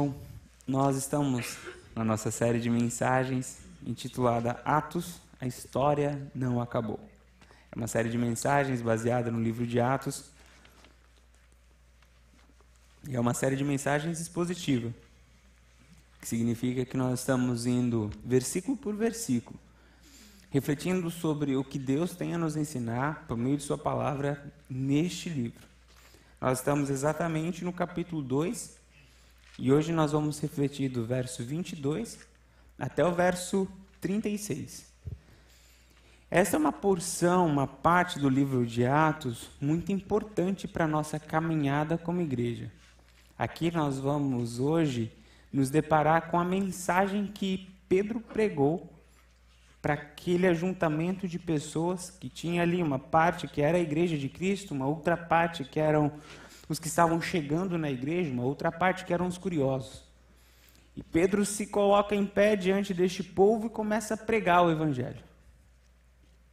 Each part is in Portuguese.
Bom, nós estamos na nossa série de mensagens intitulada Atos, a história não acabou. É uma série de mensagens baseada no livro de Atos. E é uma série de mensagens expositiva, que significa que nós estamos indo versículo por versículo, refletindo sobre o que Deus tem a nos ensinar por meio de Sua palavra neste livro. Nós estamos exatamente no capítulo 2 e hoje nós vamos refletir do verso 22 até o verso 36. Essa é uma porção, uma parte do livro de Atos muito importante para a nossa caminhada como igreja. Aqui nós vamos hoje nos deparar com a mensagem que Pedro pregou para aquele ajuntamento de pessoas que tinha ali uma parte que era a igreja de Cristo, uma outra parte que eram os que estavam chegando na igreja, uma outra parte que eram os curiosos. E Pedro se coloca em pé diante deste povo e começa a pregar o Evangelho.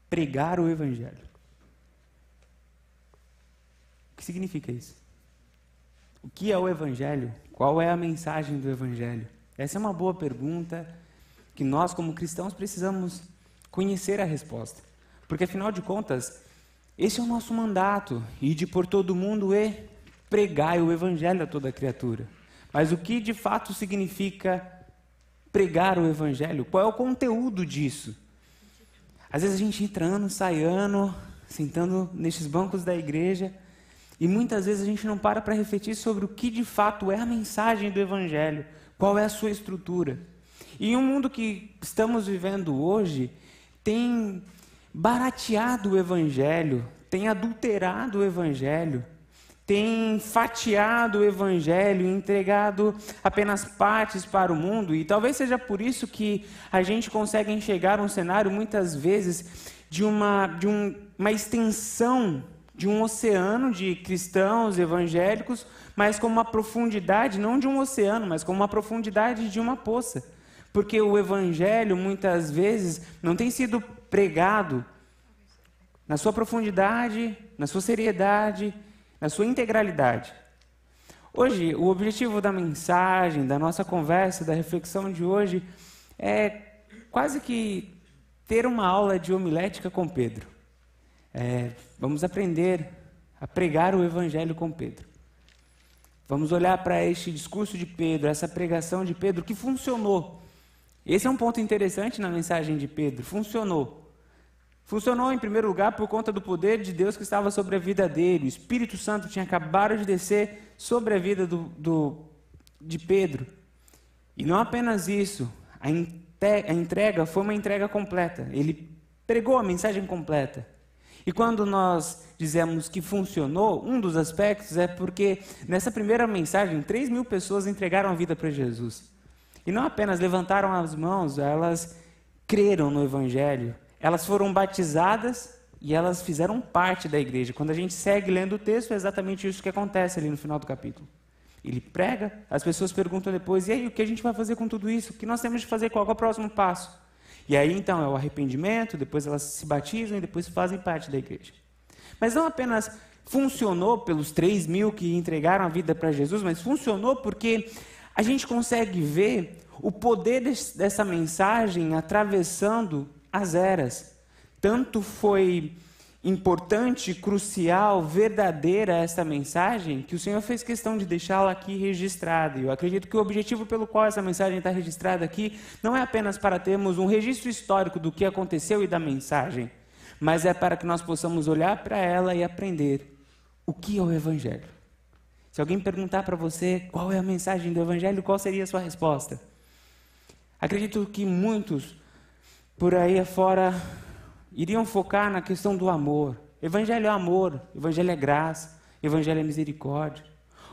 Pregar o Evangelho. O que significa isso? O que é o Evangelho? Qual é a mensagem do Evangelho? Essa é uma boa pergunta que nós, como cristãos, precisamos conhecer a resposta. Porque, afinal de contas, esse é o nosso mandato: ir de por todo mundo e pregai o evangelho a toda criatura. Mas o que de fato significa pregar o evangelho? Qual é o conteúdo disso? Às vezes a gente entra ano, sai ano, sentando nestes bancos da igreja, e muitas vezes a gente não para para refletir sobre o que de fato é a mensagem do evangelho, qual é a sua estrutura. E um mundo que estamos vivendo hoje tem barateado o evangelho, tem adulterado o evangelho tem fatiado o evangelho, entregado apenas partes para o mundo, e talvez seja por isso que a gente consegue enxergar um cenário muitas vezes de uma, de um, uma extensão de um oceano de cristãos evangélicos, mas com uma profundidade, não de um oceano, mas com uma profundidade de uma poça. Porque o evangelho muitas vezes não tem sido pregado na sua profundidade, na sua seriedade, na sua integralidade. Hoje, o objetivo da mensagem, da nossa conversa, da reflexão de hoje é quase que ter uma aula de homilética com Pedro. É, vamos aprender a pregar o Evangelho com Pedro. Vamos olhar para este discurso de Pedro, essa pregação de Pedro que funcionou. Esse é um ponto interessante na mensagem de Pedro. Funcionou. Funcionou em primeiro lugar por conta do poder de Deus que estava sobre a vida dele. O Espírito Santo tinha acabado de descer sobre a vida do, do de Pedro. E não apenas isso, a, a entrega foi uma entrega completa. Ele pregou a mensagem completa. E quando nós dizemos que funcionou, um dos aspectos é porque nessa primeira mensagem, 3 mil pessoas entregaram a vida para Jesus. E não apenas levantaram as mãos, elas creram no Evangelho elas foram batizadas e elas fizeram parte da igreja. Quando a gente segue lendo o texto, é exatamente isso que acontece ali no final do capítulo. Ele prega, as pessoas perguntam depois: e aí, o que a gente vai fazer com tudo isso? O que nós temos de fazer? Qual é o próximo passo? E aí, então, é o arrependimento, depois elas se batizam e depois fazem parte da igreja. Mas não apenas funcionou pelos 3 mil que entregaram a vida para Jesus, mas funcionou porque a gente consegue ver o poder dessa mensagem atravessando as eras. Tanto foi importante, crucial, verdadeira essa mensagem, que o Senhor fez questão de deixá-la aqui registrada. E eu acredito que o objetivo pelo qual essa mensagem está registrada aqui não é apenas para termos um registro histórico do que aconteceu e da mensagem, mas é para que nós possamos olhar para ela e aprender o que é o Evangelho. Se alguém perguntar para você qual é a mensagem do Evangelho, qual seria a sua resposta? Acredito que muitos por aí afora iriam focar na questão do amor. Evangelho é amor, evangelho é graça, evangelho é misericórdia.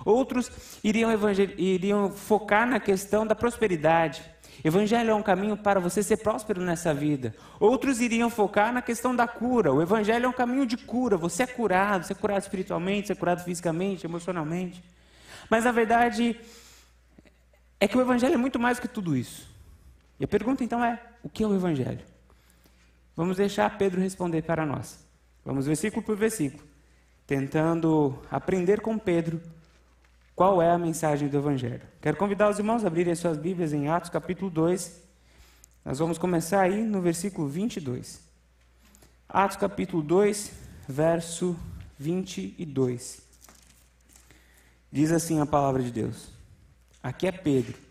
Outros iriam, iriam focar na questão da prosperidade. Evangelho é um caminho para você ser próspero nessa vida. Outros iriam focar na questão da cura. O Evangelho é um caminho de cura. Você é curado, você é curado espiritualmente, você é curado fisicamente, emocionalmente. Mas a verdade é que o Evangelho é muito mais que tudo isso. E a pergunta então é: o que é o Evangelho? Vamos deixar Pedro responder para nós. Vamos versículo por versículo, tentando aprender com Pedro qual é a mensagem do Evangelho. Quero convidar os irmãos a abrirem suas Bíblias em Atos capítulo 2. Nós vamos começar aí no versículo 22. Atos capítulo 2, verso 22. Diz assim a palavra de Deus. Aqui é Pedro.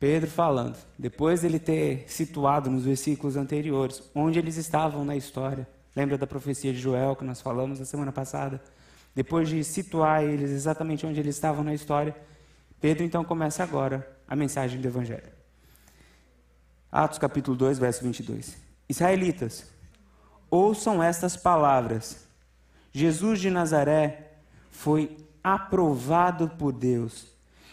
Pedro falando, depois ele ter situado nos versículos anteriores onde eles estavam na história. Lembra da profecia de Joel que nós falamos na semana passada? Depois de situar eles exatamente onde eles estavam na história, Pedro então começa agora a mensagem do Evangelho. Atos capítulo 2, verso 22. Israelitas, ouçam estas palavras. Jesus de Nazaré foi aprovado por Deus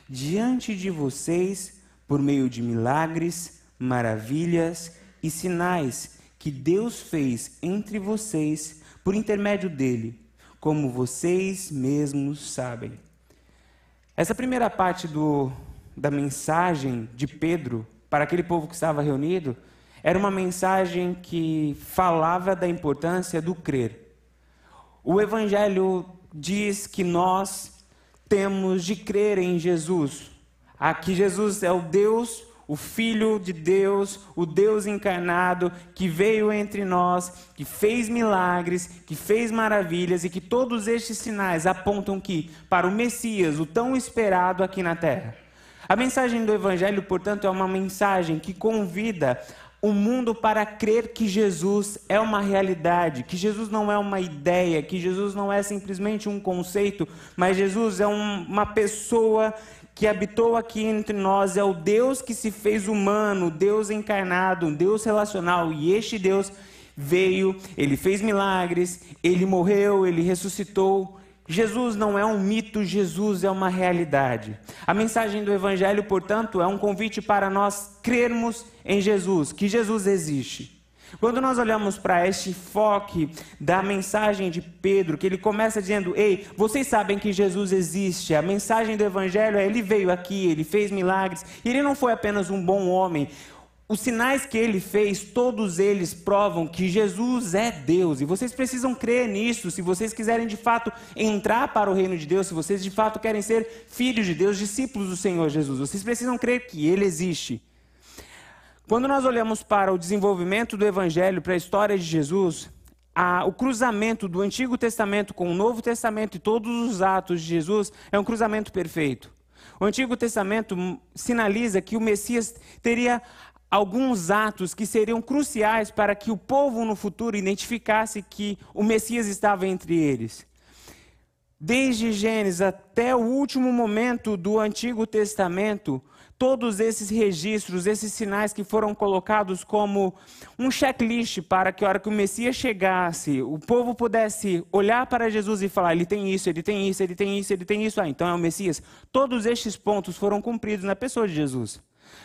diante de vocês por meio de milagres, maravilhas e sinais que Deus fez entre vocês por intermédio dele, como vocês mesmos sabem. Essa primeira parte do, da mensagem de Pedro para aquele povo que estava reunido era uma mensagem que falava da importância do crer. O evangelho diz que nós temos de crer em Jesus. Aqui Jesus é o Deus, o Filho de Deus, o Deus encarnado, que veio entre nós, que fez milagres, que fez maravilhas e que todos estes sinais apontam que para o Messias, o tão esperado aqui na terra. A mensagem do Evangelho, portanto, é uma mensagem que convida o mundo para crer que Jesus é uma realidade, que Jesus não é uma ideia, que Jesus não é simplesmente um conceito, mas Jesus é um, uma pessoa que habitou aqui entre nós, é o Deus que se fez humano, Deus encarnado, um Deus relacional, e este Deus veio, ele fez milagres, ele morreu, ele ressuscitou, Jesus não é um mito, Jesus é uma realidade. A mensagem do Evangelho, portanto, é um convite para nós crermos em Jesus, que Jesus existe. Quando nós olhamos para este foco da mensagem de Pedro, que ele começa dizendo: Ei, vocês sabem que Jesus existe. A mensagem do Evangelho é: Ele veio aqui, ele fez milagres, e ele não foi apenas um bom homem. Os sinais que ele fez, todos eles provam que Jesus é Deus. E vocês precisam crer nisso. Se vocês quiserem de fato entrar para o reino de Deus, se vocês de fato querem ser filhos de Deus, discípulos do Senhor Jesus, vocês precisam crer que ele existe. Quando nós olhamos para o desenvolvimento do Evangelho, para a história de Jesus, a, o cruzamento do Antigo Testamento com o Novo Testamento e todos os atos de Jesus é um cruzamento perfeito. O Antigo Testamento sinaliza que o Messias teria alguns atos que seriam cruciais para que o povo no futuro identificasse que o Messias estava entre eles. Desde Gênesis até o último momento do Antigo Testamento, todos esses registros, esses sinais que foram colocados como um checklist para que a hora que o Messias chegasse, o povo pudesse olhar para Jesus e falar: ele tem isso, ele tem isso, ele tem isso, ele tem isso, ah, então é o Messias. Todos estes pontos foram cumpridos na pessoa de Jesus.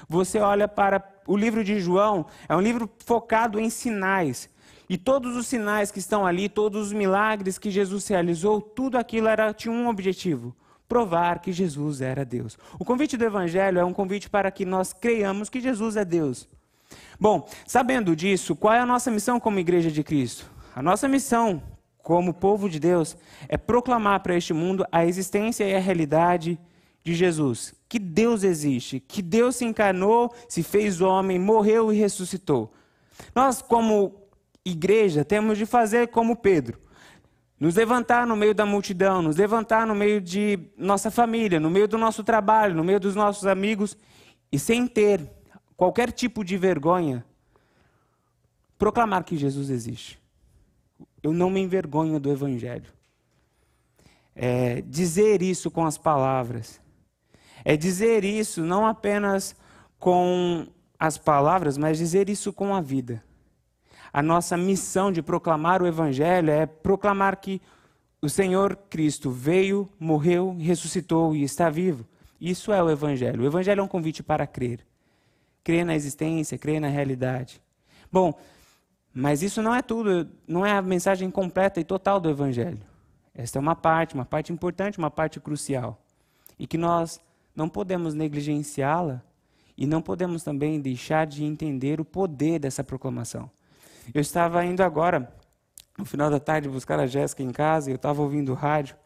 Você olha para o livro de João, é um livro focado em sinais. E todos os sinais que estão ali, todos os milagres que Jesus realizou, tudo aquilo era, tinha um objetivo: provar que Jesus era Deus. O convite do Evangelho é um convite para que nós creiamos que Jesus é Deus. Bom, sabendo disso, qual é a nossa missão como Igreja de Cristo? A nossa missão como povo de Deus é proclamar para este mundo a existência e a realidade de Jesus, que Deus existe, que Deus se encarnou, se fez homem, morreu e ressuscitou. Nós, como igreja, temos de fazer como Pedro. Nos levantar no meio da multidão, nos levantar no meio de nossa família, no meio do nosso trabalho, no meio dos nossos amigos, e sem ter qualquer tipo de vergonha, proclamar que Jesus existe. Eu não me envergonho do Evangelho. É, dizer isso com as palavras, é dizer isso não apenas com as palavras, mas dizer isso com a vida. A nossa missão de proclamar o Evangelho é proclamar que o Senhor Cristo veio, morreu, ressuscitou e está vivo. Isso é o Evangelho. O Evangelho é um convite para crer. Crer na existência, crer na realidade. Bom, mas isso não é tudo, não é a mensagem completa e total do Evangelho. Esta é uma parte, uma parte importante, uma parte crucial. E que nós não podemos negligenciá-la e não podemos também deixar de entender o poder dessa proclamação. Eu estava indo agora, no final da tarde, buscar a Jéssica em casa eu estava ouvindo o rádio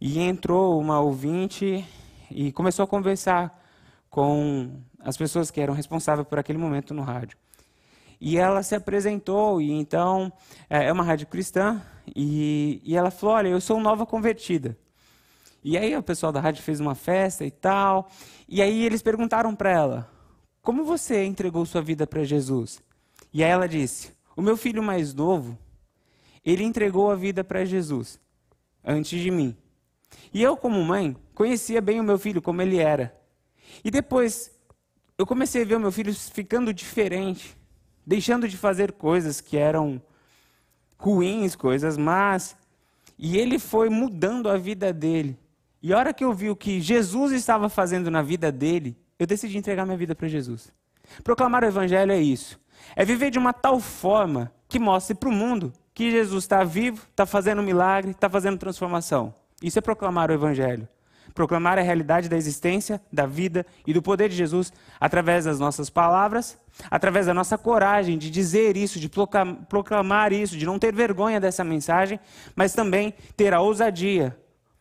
e entrou uma ouvinte e começou a conversar com as pessoas que eram responsáveis por aquele momento no rádio. E ela se apresentou, e então é, é uma rádio cristã, e, e ela falou: Olha, eu sou nova convertida. E aí o pessoal da rádio fez uma festa e tal. E aí eles perguntaram para ela: Como você entregou sua vida para Jesus? E aí ela disse: O meu filho mais novo, ele entregou a vida para Jesus antes de mim. E eu, como mãe, conhecia bem o meu filho como ele era. E depois eu comecei a ver o meu filho ficando diferente, deixando de fazer coisas que eram ruins, coisas más. E ele foi mudando a vida dele. E a hora que eu vi o que Jesus estava fazendo na vida dele, eu decidi entregar minha vida para Jesus. Proclamar o evangelho é isso. É viver de uma tal forma que mostre para o mundo que Jesus está vivo, está fazendo milagre, está fazendo transformação. Isso é proclamar o evangelho. Proclamar a realidade da existência, da vida e do poder de Jesus através das nossas palavras, através da nossa coragem de dizer isso, de proclamar isso, de não ter vergonha dessa mensagem, mas também ter a ousadia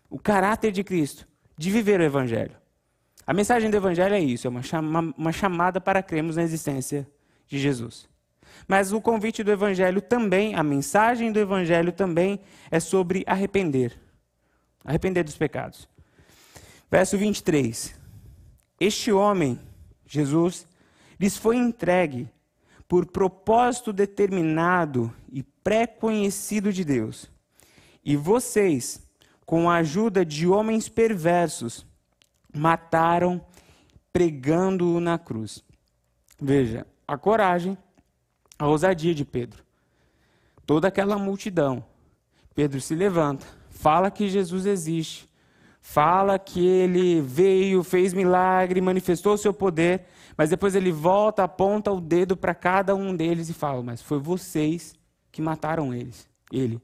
o caráter de Cristo, de viver o Evangelho. A mensagem do Evangelho é isso, é uma, uma chamada para crermos na existência de Jesus. Mas o convite do Evangelho também, a mensagem do Evangelho também é sobre arrepender. Arrepender dos pecados. Verso 23. Este homem, Jesus, lhes foi entregue por propósito determinado e pré-conhecido de Deus. E vocês, com a ajuda de homens perversos, mataram pregando-o na cruz. Veja, a coragem, a ousadia de Pedro. Toda aquela multidão. Pedro se levanta, fala que Jesus existe, fala que ele veio, fez milagre, manifestou o seu poder, mas depois ele volta, aponta o dedo para cada um deles e fala: Mas foi vocês que mataram eles, ele.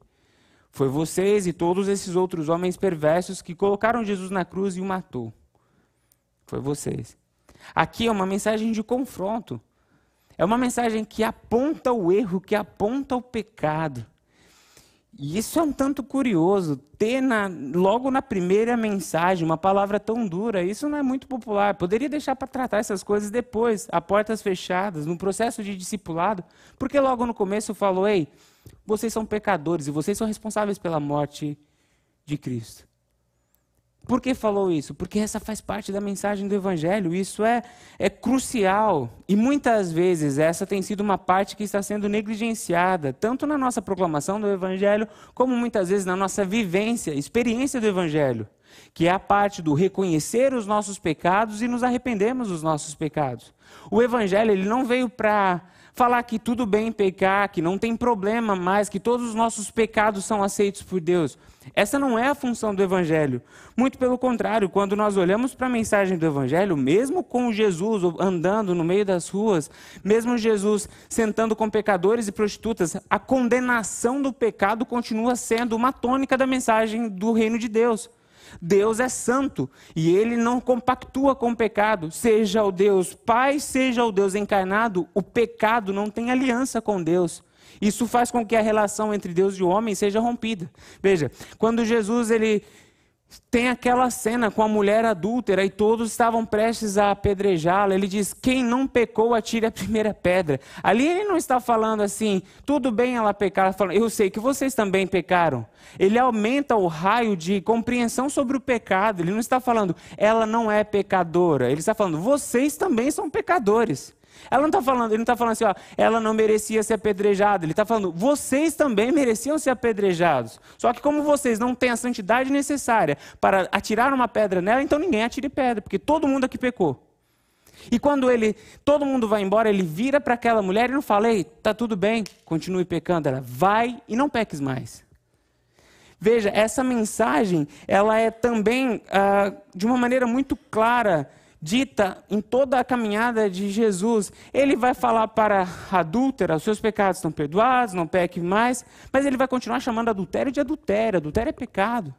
Foi vocês e todos esses outros homens perversos que colocaram Jesus na cruz e o matou. Foi vocês. Aqui é uma mensagem de confronto. É uma mensagem que aponta o erro, que aponta o pecado. E isso é um tanto curioso, ter na, logo na primeira mensagem uma palavra tão dura, isso não é muito popular. Poderia deixar para tratar essas coisas depois, a portas fechadas, no processo de discipulado, porque logo no começo falou: ei, vocês são pecadores e vocês são responsáveis pela morte de Cristo. Por que falou isso? Porque essa faz parte da mensagem do Evangelho. Isso é, é crucial. E muitas vezes essa tem sido uma parte que está sendo negligenciada, tanto na nossa proclamação do Evangelho, como muitas vezes na nossa vivência, experiência do Evangelho, que é a parte do reconhecer os nossos pecados e nos arrependermos dos nossos pecados. O Evangelho ele não veio para falar que tudo bem pecar, que não tem problema mais, que todos os nossos pecados são aceitos por Deus. Essa não é a função do Evangelho. Muito pelo contrário, quando nós olhamos para a mensagem do Evangelho, mesmo com Jesus andando no meio das ruas, mesmo Jesus sentando com pecadores e prostitutas, a condenação do pecado continua sendo uma tônica da mensagem do reino de Deus. Deus é santo e ele não compactua com o pecado. Seja o Deus Pai, seja o Deus encarnado, o pecado não tem aliança com Deus. Isso faz com que a relação entre Deus e o homem seja rompida. Veja, quando Jesus ele tem aquela cena com a mulher adúltera e todos estavam prestes a apedrejá-la. Ele diz: Quem não pecou, atire a primeira pedra. Ali ele não está falando assim, tudo bem ela pecar, tá falando, eu sei que vocês também pecaram. Ele aumenta o raio de compreensão sobre o pecado. Ele não está falando, ela não é pecadora. Ele está falando, vocês também são pecadores. Ela não está falando, ele não está falando assim, ó, ela não merecia ser apedrejada. Ele está falando, vocês também mereciam ser apedrejados. Só que como vocês não têm a santidade necessária para atirar uma pedra nela, então ninguém atire pedra, porque todo mundo aqui pecou. E quando ele, todo mundo vai embora, ele vira para aquela mulher e não fala, ei, tá tudo bem, continue pecando. Ela vai e não peques mais. Veja, essa mensagem, ela é também, ah, de uma maneira muito clara, dita em toda a caminhada de Jesus. Ele vai falar para a adúltera: os seus pecados estão perdoados, não peque mais, mas ele vai continuar chamando adultério de adultério. Adultério é pecado.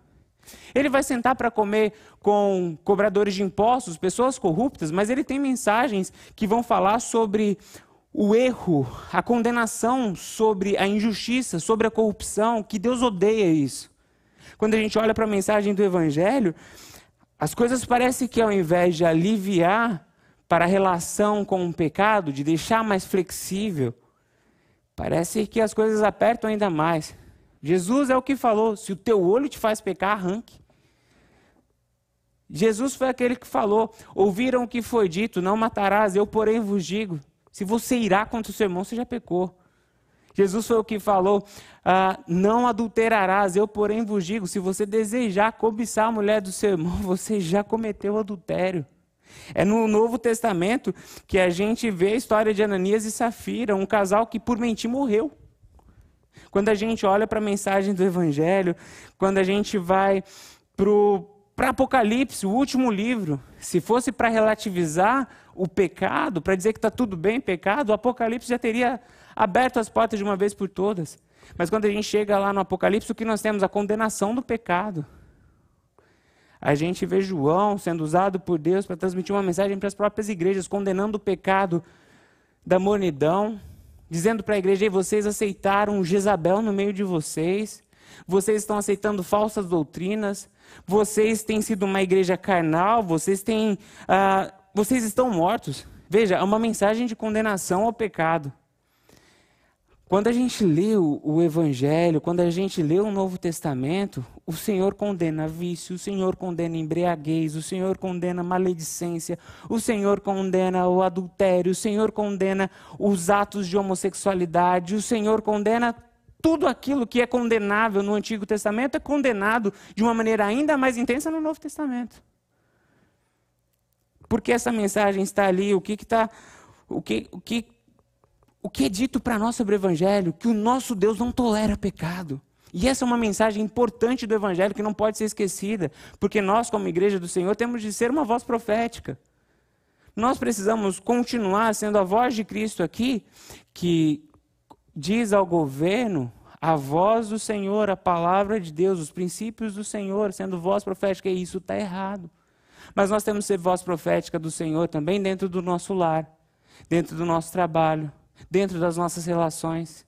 Ele vai sentar para comer com cobradores de impostos, pessoas corruptas, mas ele tem mensagens que vão falar sobre o erro, a condenação sobre a injustiça, sobre a corrupção, que Deus odeia isso. Quando a gente olha para a mensagem do Evangelho, as coisas parecem que ao invés de aliviar para a relação com o pecado, de deixar mais flexível, parece que as coisas apertam ainda mais. Jesus é o que falou: se o teu olho te faz pecar, arranque. Jesus foi aquele que falou: ouviram o que foi dito, não matarás, eu porém vos digo. Se você irá contra o seu irmão, você já pecou. Jesus foi o que falou: ah, não adulterarás, eu porém vos digo, se você desejar cobiçar a mulher do seu irmão, você já cometeu adultério. É no Novo Testamento que a gente vê a história de Ananias e Safira, um casal que por mentir morreu. Quando a gente olha para a mensagem do Evangelho, quando a gente vai para Apocalipse, o último livro, se fosse para relativizar o pecado, para dizer que está tudo bem pecado, o Apocalipse já teria aberto as portas de uma vez por todas. Mas quando a gente chega lá no Apocalipse, o que nós temos? A condenação do pecado. A gente vê João sendo usado por Deus para transmitir uma mensagem para as próprias igrejas, condenando o pecado da monidão, dizendo para a igreja: vocês aceitaram Jezabel no meio de vocês, vocês estão aceitando falsas doutrinas, vocês têm sido uma igreja carnal, vocês têm, ah, vocês estão mortos. Veja, é uma mensagem de condenação ao pecado. Quando a gente lê o, o, Evangelho, quando a gente lê o Novo Testamento, o Senhor condena vício, o Senhor condena embriaguez, o Senhor condena maledicência, o Senhor condena o adultério, o Senhor condena os atos de homossexualidade, o Senhor condena tudo aquilo que é condenável no Antigo Testamento é condenado de uma maneira ainda mais intensa no Novo Testamento. Porque essa mensagem está ali, o que está. O que, o que o que é dito para nós sobre o Evangelho? Que o nosso Deus não tolera pecado. E essa é uma mensagem importante do Evangelho que não pode ser esquecida, porque nós, como igreja do Senhor, temos de ser uma voz profética. Nós precisamos continuar sendo a voz de Cristo aqui, que diz ao governo a voz do Senhor, a palavra de Deus, os princípios do Senhor, sendo voz profética, e isso está errado. Mas nós temos que ser voz profética do Senhor também dentro do nosso lar, dentro do nosso trabalho, dentro das nossas relações,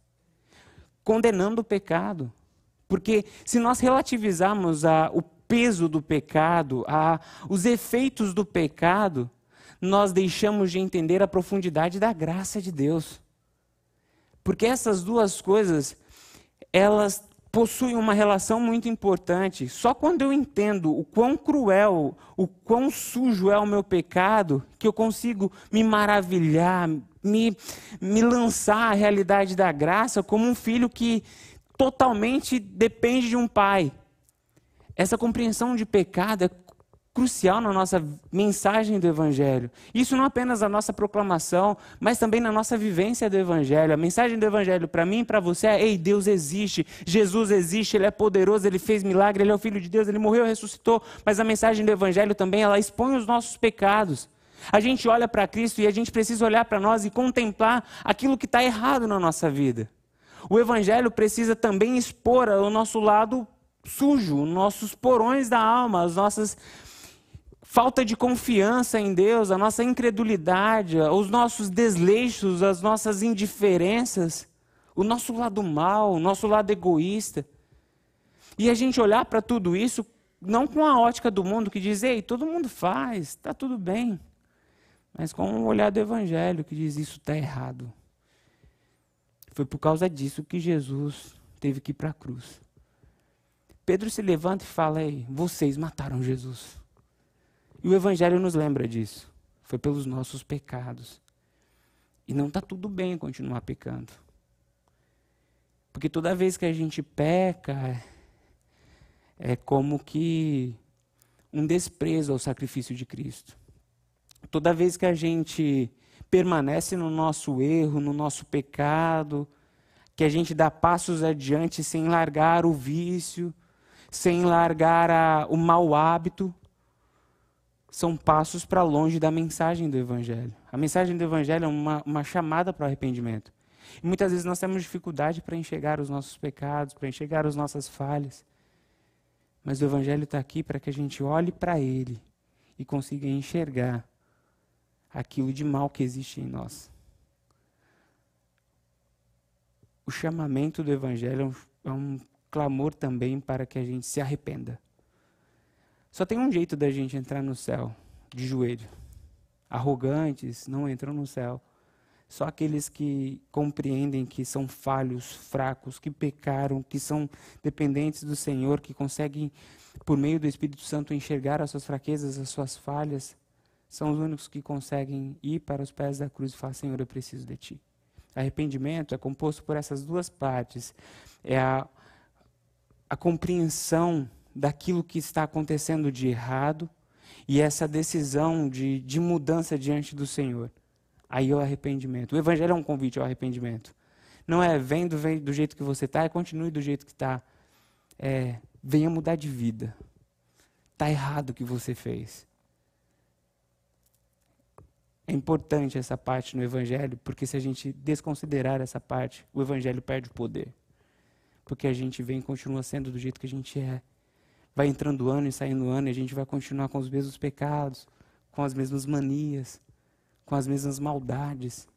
condenando o pecado. Porque se nós relativizarmos a, o peso do pecado, a, os efeitos do pecado, nós deixamos de entender a profundidade da graça de Deus. Porque essas duas coisas, elas possuem uma relação muito importante. Só quando eu entendo o quão cruel, o quão sujo é o meu pecado, que eu consigo me maravilhar, me, me lançar à realidade da graça como um filho que totalmente depende de um pai. Essa compreensão de pecado é crucial na nossa mensagem do Evangelho. Isso não apenas na nossa proclamação, mas também na nossa vivência do Evangelho. A mensagem do Evangelho para mim e para você é: ei, Deus existe, Jesus existe, Ele é poderoso, Ele fez milagre, Ele é o Filho de Deus, Ele morreu e ressuscitou. Mas a mensagem do Evangelho também, ela expõe os nossos pecados. A gente olha para Cristo e a gente precisa olhar para nós e contemplar aquilo que está errado na nossa vida. O Evangelho precisa também expor o nosso lado sujo, nossos porões da alma, as nossas falta de confiança em Deus, a nossa incredulidade, os nossos desleixos, as nossas indiferenças, o nosso lado mal, o nosso lado egoísta. E a gente olhar para tudo isso não com a ótica do mundo que diz, ei, todo mundo faz, está tudo bem mas com um olhar do Evangelho que diz isso está errado. Foi por causa disso que Jesus teve que ir para a cruz. Pedro se levanta e fala: Ei, vocês mataram Jesus. E o Evangelho nos lembra disso. Foi pelos nossos pecados. E não está tudo bem continuar pecando. Porque toda vez que a gente peca, é como que um desprezo ao sacrifício de Cristo. Toda vez que a gente permanece no nosso erro, no nosso pecado, que a gente dá passos adiante sem largar o vício, sem largar a, o mau hábito, são passos para longe da mensagem do Evangelho. A mensagem do Evangelho é uma, uma chamada para o arrependimento. E muitas vezes nós temos dificuldade para enxergar os nossos pecados, para enxergar as nossas falhas. Mas o Evangelho está aqui para que a gente olhe para Ele e consiga enxergar aquilo de mal que existe em nós. O chamamento do Evangelho é um, é um clamor também para que a gente se arrependa. Só tem um jeito da gente entrar no céu, de joelho. Arrogantes não entram no céu. Só aqueles que compreendem que são falhos, fracos, que pecaram, que são dependentes do Senhor, que conseguem, por meio do Espírito Santo, enxergar as suas fraquezas, as suas falhas, são os únicos que conseguem ir para os pés da cruz e falar: Senhor, eu preciso de Ti. Arrependimento é composto por essas duas partes. É a, a compreensão daquilo que está acontecendo de errado e essa decisão de, de mudança diante do Senhor. Aí é o arrependimento. O Evangelho é um convite ao arrependimento. Não é vem do, vem do jeito que você está e continue do jeito que está. É, venha mudar de vida. Está errado o que você fez. É importante essa parte no Evangelho, porque se a gente desconsiderar essa parte, o Evangelho perde o poder. Porque a gente vem e continua sendo do jeito que a gente é. Vai entrando ano e saindo ano e a gente vai continuar com os mesmos pecados, com as mesmas manias, com as mesmas maldades.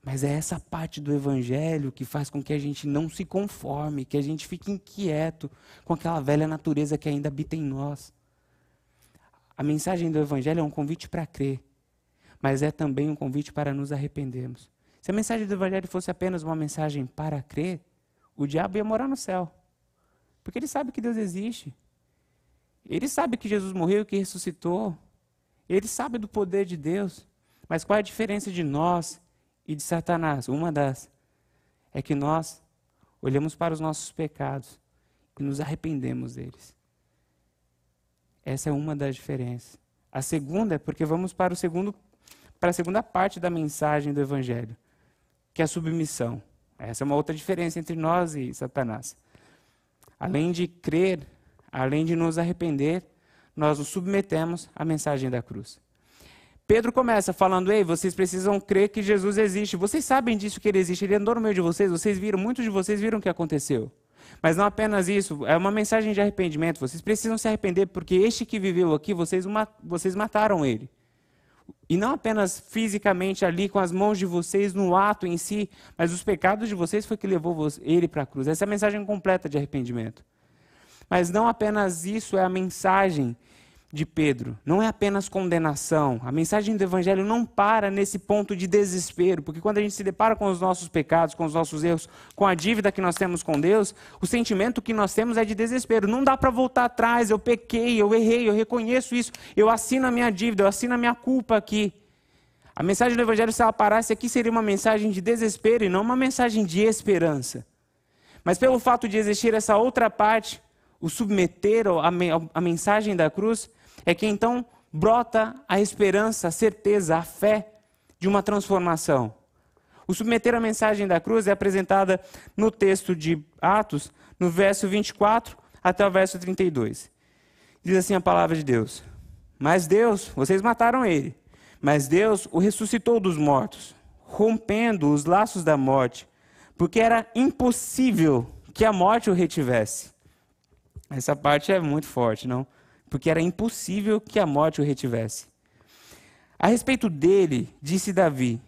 Mas é essa parte do Evangelho que faz com que a gente não se conforme, que a gente fique inquieto com aquela velha natureza que ainda habita em nós. A mensagem do Evangelho é um convite para crer mas é também um convite para nos arrependermos. Se a mensagem do Evangelho fosse apenas uma mensagem para crer, o diabo ia morar no céu. Porque ele sabe que Deus existe. Ele sabe que Jesus morreu e que ressuscitou. Ele sabe do poder de Deus. Mas qual é a diferença de nós e de Satanás? Uma das é que nós olhamos para os nossos pecados e nos arrependemos deles. Essa é uma das diferenças. A segunda é porque vamos para o segundo para a segunda parte da mensagem do Evangelho, que é a submissão. Essa é uma outra diferença entre nós e Satanás. Além de crer, além de nos arrepender, nós nos submetemos à mensagem da cruz. Pedro começa falando: Ei, vocês precisam crer que Jesus existe. Vocês sabem disso que ele existe. Ele andou no meio de vocês. Vocês viram, muitos de vocês viram o que aconteceu. Mas não apenas isso, é uma mensagem de arrependimento. Vocês precisam se arrepender porque este que viveu aqui, vocês, vocês mataram ele. E não apenas fisicamente ali com as mãos de vocês no ato em si, mas os pecados de vocês foi que levou ele para a cruz. Essa é a mensagem completa de arrependimento. Mas não apenas isso é a mensagem de Pedro. Não é apenas condenação. A mensagem do Evangelho não para nesse ponto de desespero, porque quando a gente se depara com os nossos pecados, com os nossos erros, com a dívida que nós temos com Deus, o sentimento que nós temos é de desespero. Não dá para voltar atrás. Eu pequei, eu errei, eu reconheço isso. Eu assino a minha dívida, eu assino a minha culpa aqui. A mensagem do Evangelho, se ela parasse aqui, seria uma mensagem de desespero e não uma mensagem de esperança. Mas pelo fato de existir essa outra parte, o submeter a mensagem da cruz, é que então brota a esperança, a certeza, a fé de uma transformação. O submeter a mensagem da cruz é apresentada no texto de Atos, no verso 24 até o verso 32. Diz assim a palavra de Deus: Mas Deus, vocês mataram ele, mas Deus o ressuscitou dos mortos, rompendo os laços da morte, porque era impossível que a morte o retivesse. Essa parte é muito forte, não? Porque era impossível que a morte o retivesse. A respeito dele, disse Davi: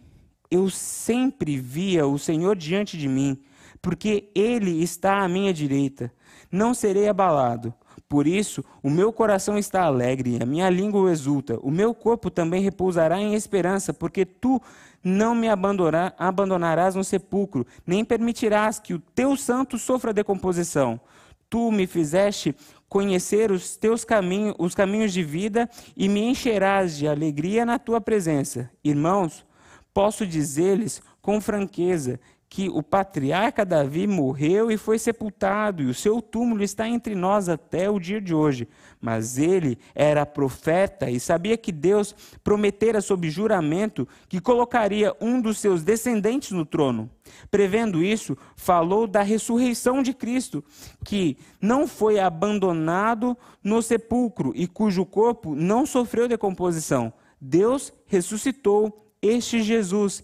Eu sempre via o Senhor diante de mim, porque ele está à minha direita. Não serei abalado. Por isso, o meu coração está alegre, a minha língua exulta. O meu corpo também repousará em esperança, porque tu não me abandonarás no sepulcro, nem permitirás que o teu santo sofra decomposição. Tu me fizeste conhecer os teus caminhos, os caminhos de vida e me encherás de alegria na tua presença. Irmãos, posso dizer-lhes com franqueza que o patriarca Davi morreu e foi sepultado, e o seu túmulo está entre nós até o dia de hoje. Mas ele era profeta e sabia que Deus prometera sob juramento que colocaria um dos seus descendentes no trono. Prevendo isso, falou da ressurreição de Cristo, que não foi abandonado no sepulcro e cujo corpo não sofreu decomposição. Deus ressuscitou este Jesus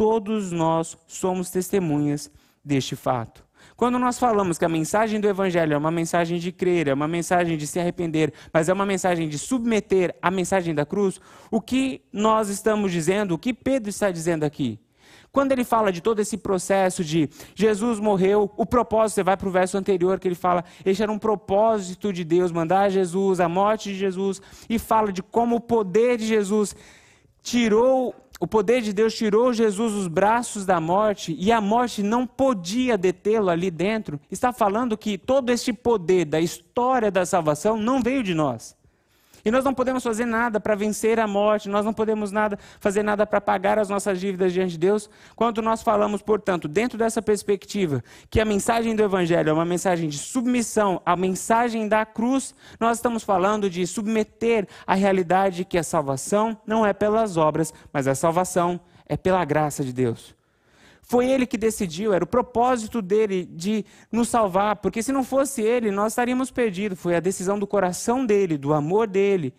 todos nós somos testemunhas deste fato. Quando nós falamos que a mensagem do Evangelho é uma mensagem de crer, é uma mensagem de se arrepender, mas é uma mensagem de submeter a mensagem da cruz, o que nós estamos dizendo, o que Pedro está dizendo aqui? Quando ele fala de todo esse processo de Jesus morreu, o propósito, você vai para o verso anterior que ele fala, este era um propósito de Deus, mandar Jesus, a morte de Jesus, e fala de como o poder de Jesus tirou, o poder de Deus tirou Jesus dos braços da morte e a morte não podia detê-lo ali dentro. Está falando que todo este poder da história da salvação não veio de nós. E nós não podemos fazer nada para vencer a morte, nós não podemos nada, fazer nada para pagar as nossas dívidas diante de Deus. Quando nós falamos, portanto, dentro dessa perspectiva, que a mensagem do Evangelho é uma mensagem de submissão à mensagem da cruz, nós estamos falando de submeter a realidade que a salvação não é pelas obras, mas a salvação é pela graça de Deus. Foi ele que decidiu, era o propósito dele de nos salvar, porque se não fosse ele, nós estaríamos perdidos. Foi a decisão do coração dele, do amor dele,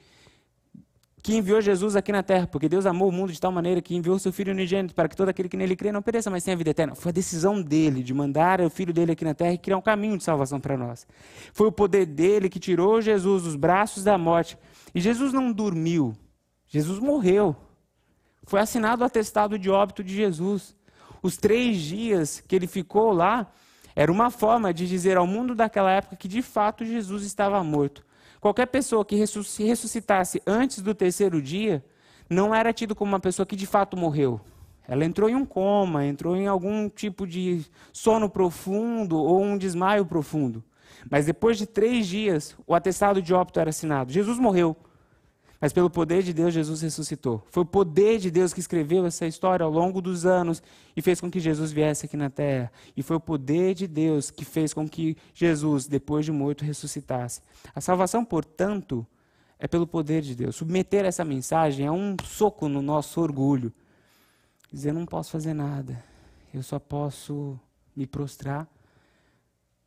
que enviou Jesus aqui na terra, porque Deus amou o mundo de tal maneira que enviou seu Filho unigênito para que todo aquele que nele crê não pereça, mas tenha vida eterna. Foi a decisão dele de mandar o Filho dele aqui na terra e criar um caminho de salvação para nós. Foi o poder dele que tirou Jesus dos braços da morte. E Jesus não dormiu, Jesus morreu. Foi assinado o atestado de óbito de Jesus. Os três dias que ele ficou lá era uma forma de dizer ao mundo daquela época que de fato Jesus estava morto. Qualquer pessoa que ressuscitasse antes do terceiro dia não era tido como uma pessoa que de fato morreu. Ela entrou em um coma, entrou em algum tipo de sono profundo ou um desmaio profundo. Mas depois de três dias, o atestado de óbito era assinado. Jesus morreu. Mas pelo poder de Deus, Jesus ressuscitou. Foi o poder de Deus que escreveu essa história ao longo dos anos e fez com que Jesus viesse aqui na terra. E foi o poder de Deus que fez com que Jesus, depois de morto, ressuscitasse. A salvação, portanto, é pelo poder de Deus. Submeter essa mensagem é um soco no nosso orgulho. Dizer, não posso fazer nada. Eu só posso me prostrar,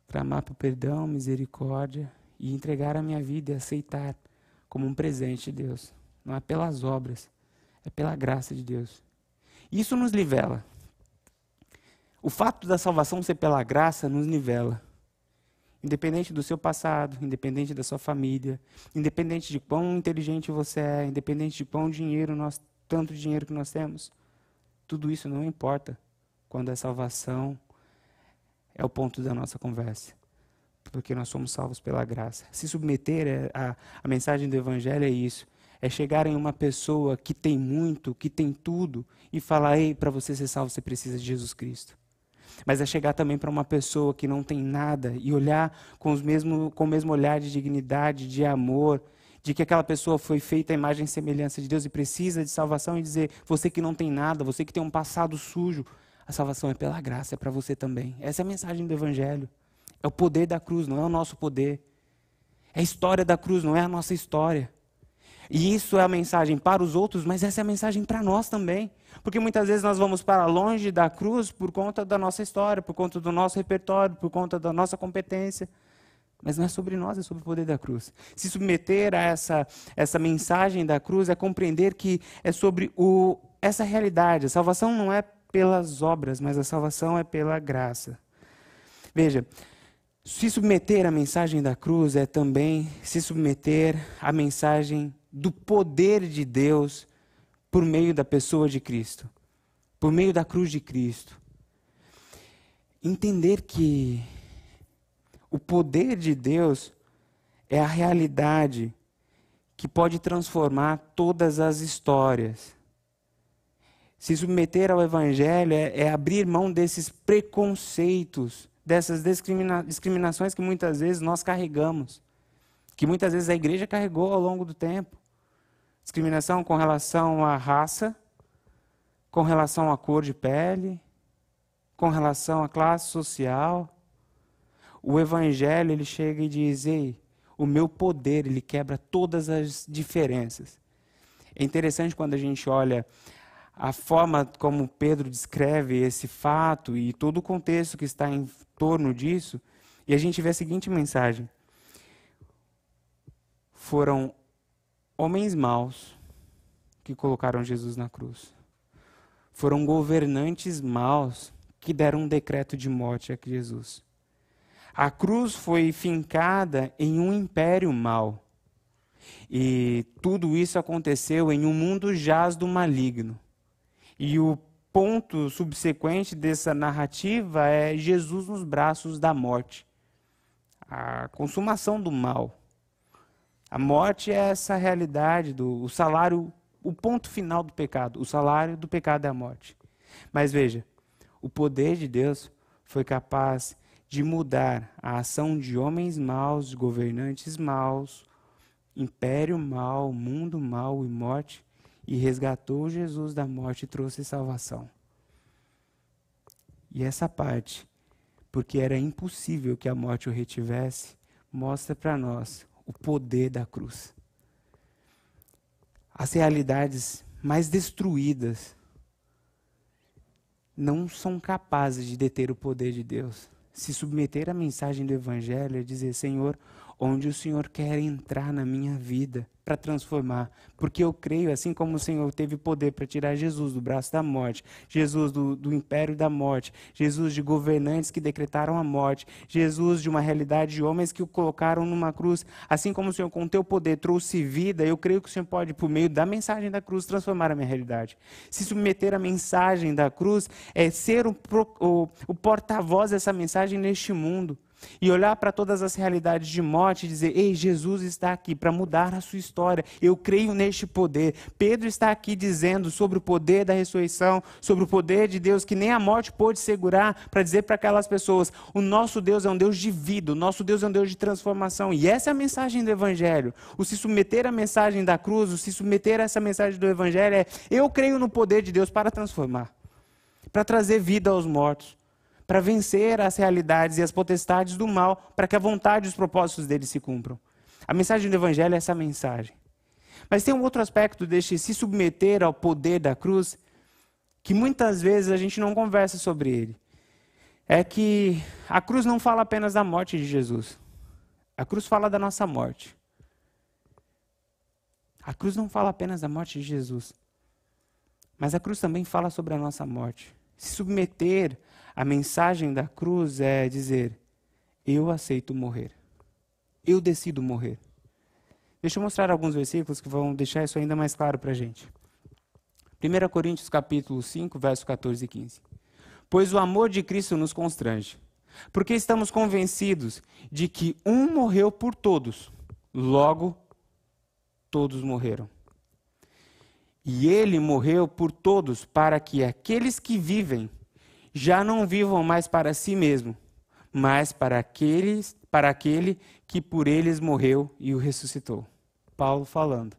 clamar por perdão, misericórdia e entregar a minha vida e aceitar como um presente de Deus. Não é pelas obras, é pela graça de Deus. Isso nos nivela. O fato da salvação ser pela graça nos nivela. Independente do seu passado, independente da sua família, independente de quão inteligente você é, independente de quão dinheiro nós, tanto dinheiro que nós temos, tudo isso não importa quando a salvação é o ponto da nossa conversa porque nós somos salvos pela graça. Se submeter à, a mensagem do Evangelho é isso. É chegar em uma pessoa que tem muito, que tem tudo, e falar: ei, para você ser salvo, você precisa de Jesus Cristo. Mas é chegar também para uma pessoa que não tem nada e olhar com, os mesmo, com o mesmo olhar de dignidade, de amor, de que aquela pessoa foi feita à imagem e semelhança de Deus e precisa de salvação e dizer: você que não tem nada, você que tem um passado sujo, a salvação é pela graça, é para você também. Essa é a mensagem do Evangelho. É o poder da cruz, não é o nosso poder. É a história da cruz, não é a nossa história. E isso é a mensagem para os outros, mas essa é a mensagem para nós também. Porque muitas vezes nós vamos para longe da cruz por conta da nossa história, por conta do nosso repertório, por conta da nossa competência. Mas não é sobre nós, é sobre o poder da cruz. Se submeter a essa, essa mensagem da cruz é compreender que é sobre o, essa realidade. A salvação não é pelas obras, mas a salvação é pela graça. Veja, se submeter à mensagem da cruz é também se submeter à mensagem do poder de Deus por meio da pessoa de Cristo, por meio da cruz de Cristo. Entender que o poder de Deus é a realidade que pode transformar todas as histórias. Se submeter ao Evangelho é, é abrir mão desses preconceitos dessas discrimina discriminações que muitas vezes nós carregamos, que muitas vezes a igreja carregou ao longo do tempo. Discriminação com relação à raça, com relação à cor de pele, com relação à classe social. O evangelho ele chega e diz: "Ei, o meu poder ele quebra todas as diferenças". É interessante quando a gente olha a forma como Pedro descreve esse fato e todo o contexto que está em torno disso, e a gente vê a seguinte mensagem: foram homens maus que colocaram Jesus na cruz. Foram governantes maus que deram um decreto de morte a Jesus. A cruz foi fincada em um império mau. E tudo isso aconteceu em um mundo jaz do maligno. E o ponto subsequente dessa narrativa é Jesus nos braços da morte. A consumação do mal. A morte é essa realidade do o salário, o ponto final do pecado. O salário do pecado é a morte. Mas veja, o poder de Deus foi capaz de mudar a ação de homens maus, de governantes maus, império mau, mundo mau e morte, e resgatou Jesus da morte e trouxe salvação. E essa parte, porque era impossível que a morte o retivesse, mostra para nós o poder da cruz. As realidades mais destruídas não são capazes de deter o poder de Deus. Se submeter à mensagem do Evangelho é dizer: Senhor, onde o Senhor quer entrar na minha vida para transformar. Porque eu creio, assim como o Senhor teve poder para tirar Jesus do braço da morte, Jesus do, do império da morte, Jesus de governantes que decretaram a morte, Jesus de uma realidade de homens que o colocaram numa cruz, assim como o Senhor com teu poder trouxe vida, eu creio que o Senhor pode, por meio da mensagem da cruz, transformar a minha realidade. Se submeter à mensagem da cruz é ser o, o, o porta-voz dessa mensagem neste mundo e olhar para todas as realidades de morte e dizer: Ei, Jesus está aqui para mudar a sua história. Eu creio neste poder. Pedro está aqui dizendo sobre o poder da ressurreição, sobre o poder de Deus que nem a morte pôde segurar, para dizer para aquelas pessoas: o nosso Deus é um Deus de vida, o nosso Deus é um Deus de transformação. E essa é a mensagem do Evangelho. O se submeter à mensagem da cruz, o se submeter a essa mensagem do Evangelho é: eu creio no poder de Deus para transformar, para trazer vida aos mortos para vencer as realidades e as potestades do mal, para que a vontade e os propósitos dele se cumpram. A mensagem do Evangelho é essa mensagem. Mas tem um outro aspecto deste se submeter ao poder da cruz, que muitas vezes a gente não conversa sobre ele. É que a cruz não fala apenas da morte de Jesus. A cruz fala da nossa morte. A cruz não fala apenas da morte de Jesus. Mas a cruz também fala sobre a nossa morte. Se submeter a mensagem da cruz é dizer: eu aceito morrer. Eu decido morrer. Deixa eu mostrar alguns versículos que vão deixar isso ainda mais claro para a gente. 1 Coríntios capítulo 5, verso 14 e 15. Pois o amor de Cristo nos constrange, porque estamos convencidos de que um morreu por todos, logo todos morreram. E ele morreu por todos para que aqueles que vivem já não vivam mais para si mesmo, mas para aqueles, para aquele que por eles morreu e o ressuscitou. Paulo falando.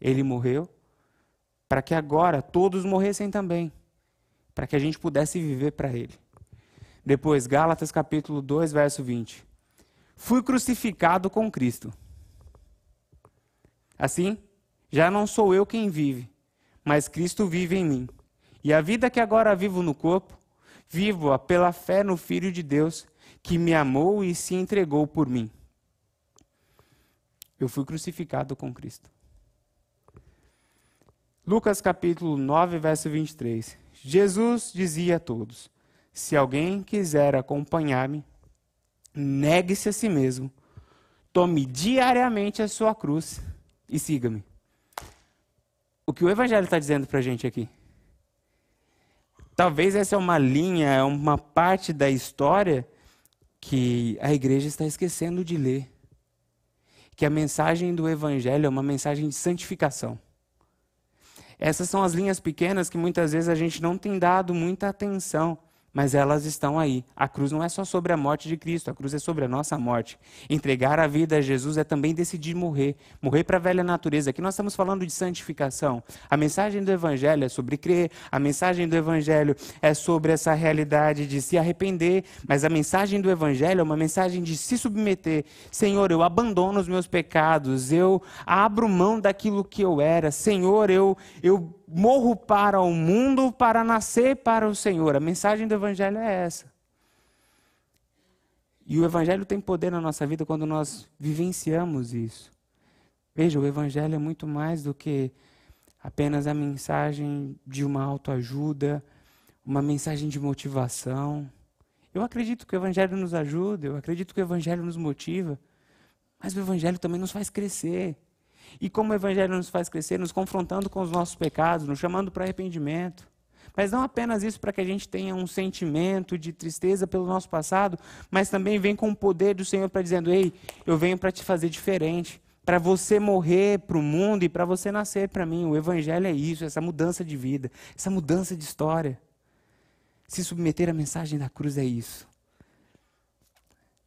Ele morreu para que agora todos morressem também, para que a gente pudesse viver para ele. Depois, Gálatas capítulo 2, verso 20. Fui crucificado com Cristo. Assim, já não sou eu quem vive, mas Cristo vive em mim. E a vida que agora vivo no corpo, vivo-a pela fé no Filho de Deus, que me amou e se entregou por mim. Eu fui crucificado com Cristo. Lucas capítulo 9, verso 23. Jesus dizia a todos: Se alguém quiser acompanhar-me, negue-se a si mesmo, tome diariamente a sua cruz e siga-me. O que o Evangelho está dizendo para a gente aqui? Talvez essa é uma linha, é uma parte da história que a igreja está esquecendo de ler. Que a mensagem do Evangelho é uma mensagem de santificação. Essas são as linhas pequenas que muitas vezes a gente não tem dado muita atenção mas elas estão aí. A cruz não é só sobre a morte de Cristo, a cruz é sobre a nossa morte. Entregar a vida a Jesus é também decidir morrer, morrer para a velha natureza. Aqui nós estamos falando de santificação. A mensagem do Evangelho é sobre crer, a mensagem do Evangelho é sobre essa realidade de se arrepender, mas a mensagem do Evangelho é uma mensagem de se submeter. Senhor, eu abandono os meus pecados, eu abro mão daquilo que eu era. Senhor, eu, eu morro para o mundo para nascer para o Senhor. A mensagem do Evangelho é essa. E o Evangelho tem poder na nossa vida quando nós vivenciamos isso. Veja, o Evangelho é muito mais do que apenas a mensagem de uma autoajuda, uma mensagem de motivação. Eu acredito que o Evangelho nos ajuda, eu acredito que o Evangelho nos motiva, mas o Evangelho também nos faz crescer. E como o Evangelho nos faz crescer, nos confrontando com os nossos pecados, nos chamando para arrependimento. Mas não apenas isso para que a gente tenha um sentimento de tristeza pelo nosso passado, mas também vem com o poder do Senhor para dizendo: "Ei, eu venho para te fazer diferente, para você morrer para o mundo e para você nascer para mim. O evangelho é isso, essa mudança de vida, essa mudança de história. Se submeter à mensagem da cruz é isso.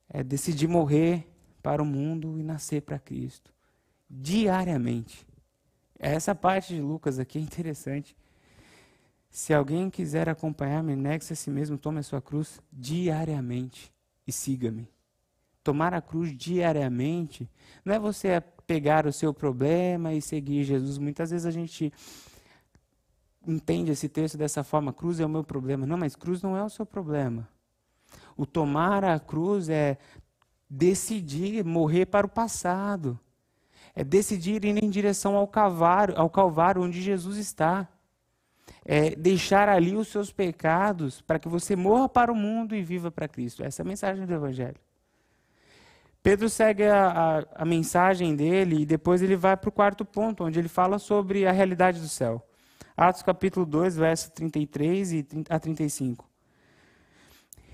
É decidir morrer para o mundo e nascer para Cristo diariamente. Essa parte de Lucas aqui é interessante. Se alguém quiser acompanhar-me, negue-se a si mesmo, tome a sua cruz diariamente e siga-me. Tomar a cruz diariamente não é você pegar o seu problema e seguir Jesus. Muitas vezes a gente entende esse texto dessa forma: cruz é o meu problema. Não, mas cruz não é o seu problema. O tomar a cruz é decidir morrer para o passado. É decidir ir em direção ao Calvário, ao Calvário onde Jesus está é, deixar ali os seus pecados para que você morra para o mundo e viva para Cristo. Essa é a mensagem do Evangelho. Pedro segue a, a, a mensagem dele e depois ele vai para o quarto ponto, onde ele fala sobre a realidade do céu. Atos capítulo 2, versos 33 e a 35.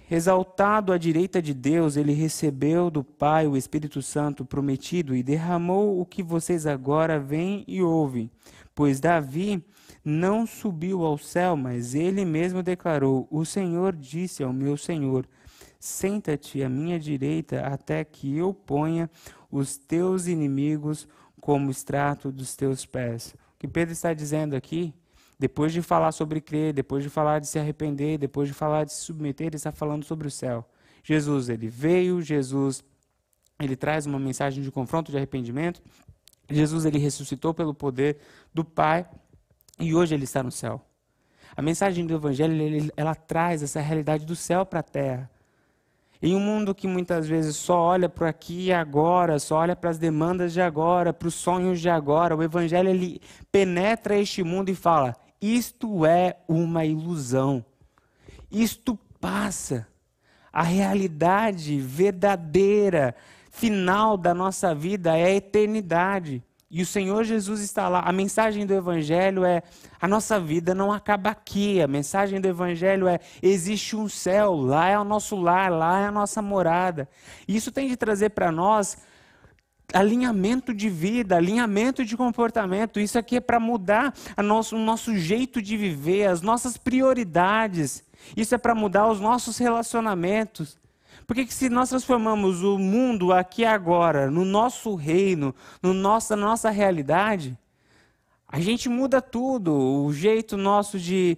Exaltado à direita de Deus, ele recebeu do Pai o Espírito Santo prometido e derramou o que vocês agora veem e ouvem. Pois Davi não subiu ao céu, mas ele mesmo declarou: O Senhor disse ao meu Senhor: Senta-te à minha direita até que eu ponha os teus inimigos como extrato dos teus pés. O que Pedro está dizendo aqui, depois de falar sobre crer, depois de falar de se arrepender, depois de falar de se submeter, ele está falando sobre o céu. Jesus, ele veio, Jesus, ele traz uma mensagem de confronto, de arrependimento. Jesus, ele ressuscitou pelo poder do Pai e hoje ele está no céu. A mensagem do Evangelho ela traz essa realidade do céu para a terra. Em um mundo que muitas vezes só olha para aqui e agora, só olha para as demandas de agora, para os sonhos de agora, o Evangelho ele penetra este mundo e fala: isto é uma ilusão. Isto passa. A realidade verdadeira, final da nossa vida é a eternidade. E o Senhor Jesus está lá. A mensagem do Evangelho é: a nossa vida não acaba aqui. A mensagem do Evangelho é: existe um céu, lá é o nosso lar, lá é a nossa morada. E isso tem de trazer para nós alinhamento de vida, alinhamento de comportamento. Isso aqui é para mudar nosso, o nosso jeito de viver, as nossas prioridades. Isso é para mudar os nossos relacionamentos. Porque se nós transformamos o mundo aqui agora, no nosso reino, no nossa, na nossa realidade, a gente muda tudo. O jeito nosso de,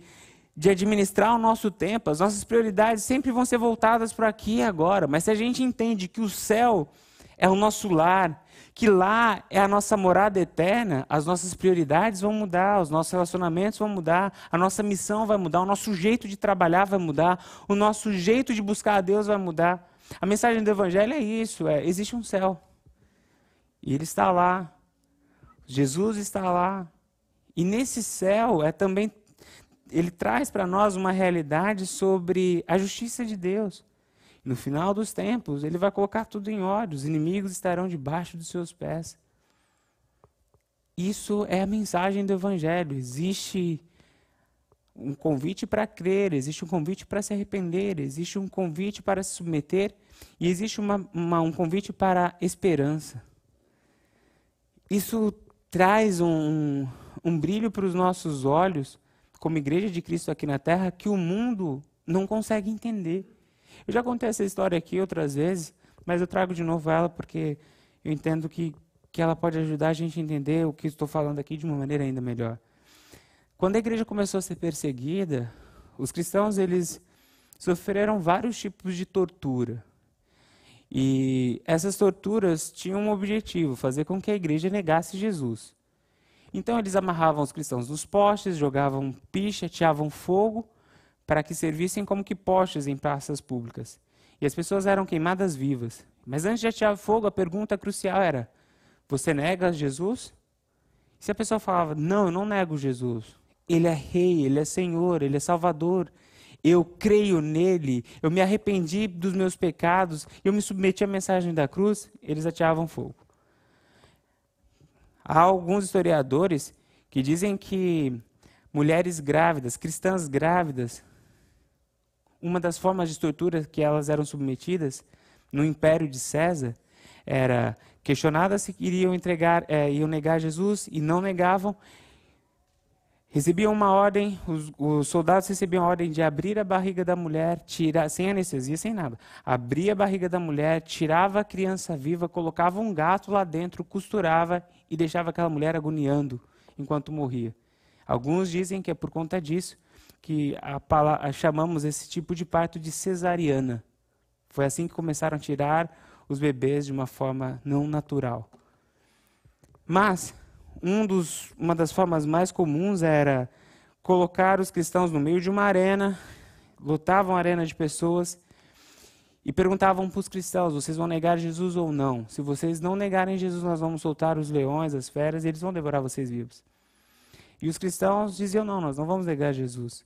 de administrar o nosso tempo, as nossas prioridades sempre vão ser voltadas para aqui e agora. Mas se a gente entende que o céu é o nosso lar, que lá é a nossa morada eterna, as nossas prioridades vão mudar, os nossos relacionamentos vão mudar, a nossa missão vai mudar, o nosso jeito de trabalhar vai mudar, o nosso jeito de buscar a Deus vai mudar. A mensagem do Evangelho é isso: é, existe um céu. E ele está lá. Jesus está lá. E nesse céu é também ele traz para nós uma realidade sobre a justiça de Deus. No final dos tempos, ele vai colocar tudo em ordem, os inimigos estarão debaixo dos seus pés. Isso é a mensagem do Evangelho. Existe um convite para crer, existe um convite para se arrepender, existe um convite para se submeter e existe uma, uma, um convite para esperança. Isso traz um, um brilho para os nossos olhos, como igreja de Cristo aqui na terra, que o mundo não consegue entender. Eu já contei essa história aqui outras vezes, mas eu trago de novo ela porque eu entendo que, que ela pode ajudar a gente a entender o que estou falando aqui de uma maneira ainda melhor. Quando a igreja começou a ser perseguida, os cristãos eles sofreram vários tipos de tortura. E essas torturas tinham um objetivo, fazer com que a igreja negasse Jesus. Então eles amarravam os cristãos nos postes, jogavam picha, ateavam fogo para que servissem como que postes em praças públicas. E as pessoas eram queimadas vivas. Mas antes de atirar fogo, a pergunta crucial era: Você nega Jesus? E se a pessoa falava: Não, eu não nego Jesus. Ele é rei, ele é senhor, ele é salvador. Eu creio nele, eu me arrependi dos meus pecados, eu me submeti à mensagem da cruz, eles atiravam fogo. Há alguns historiadores que dizem que mulheres grávidas, cristãs grávidas, uma das formas de tortura que elas eram submetidas no império de César era questionadas se iriam entregar, é, iam negar Jesus e não negavam. Recebiam uma ordem, os, os, soldados recebiam a ordem de abrir a barriga da mulher, tirar, sem anestesia, sem nada. Abria a barriga da mulher, tirava a criança viva, colocava um gato lá dentro, costurava e deixava aquela mulher agoniando enquanto morria. Alguns dizem que é por conta disso que a, chamamos esse tipo de parto de cesariana. Foi assim que começaram a tirar os bebês de uma forma não natural. Mas um dos, uma das formas mais comuns era colocar os cristãos no meio de uma arena, lotavam a arena de pessoas e perguntavam para os cristãos: vocês vão negar Jesus ou não? Se vocês não negarem Jesus, nós vamos soltar os leões, as feras, e eles vão devorar vocês vivos. E os cristãos diziam: não, nós não vamos negar Jesus.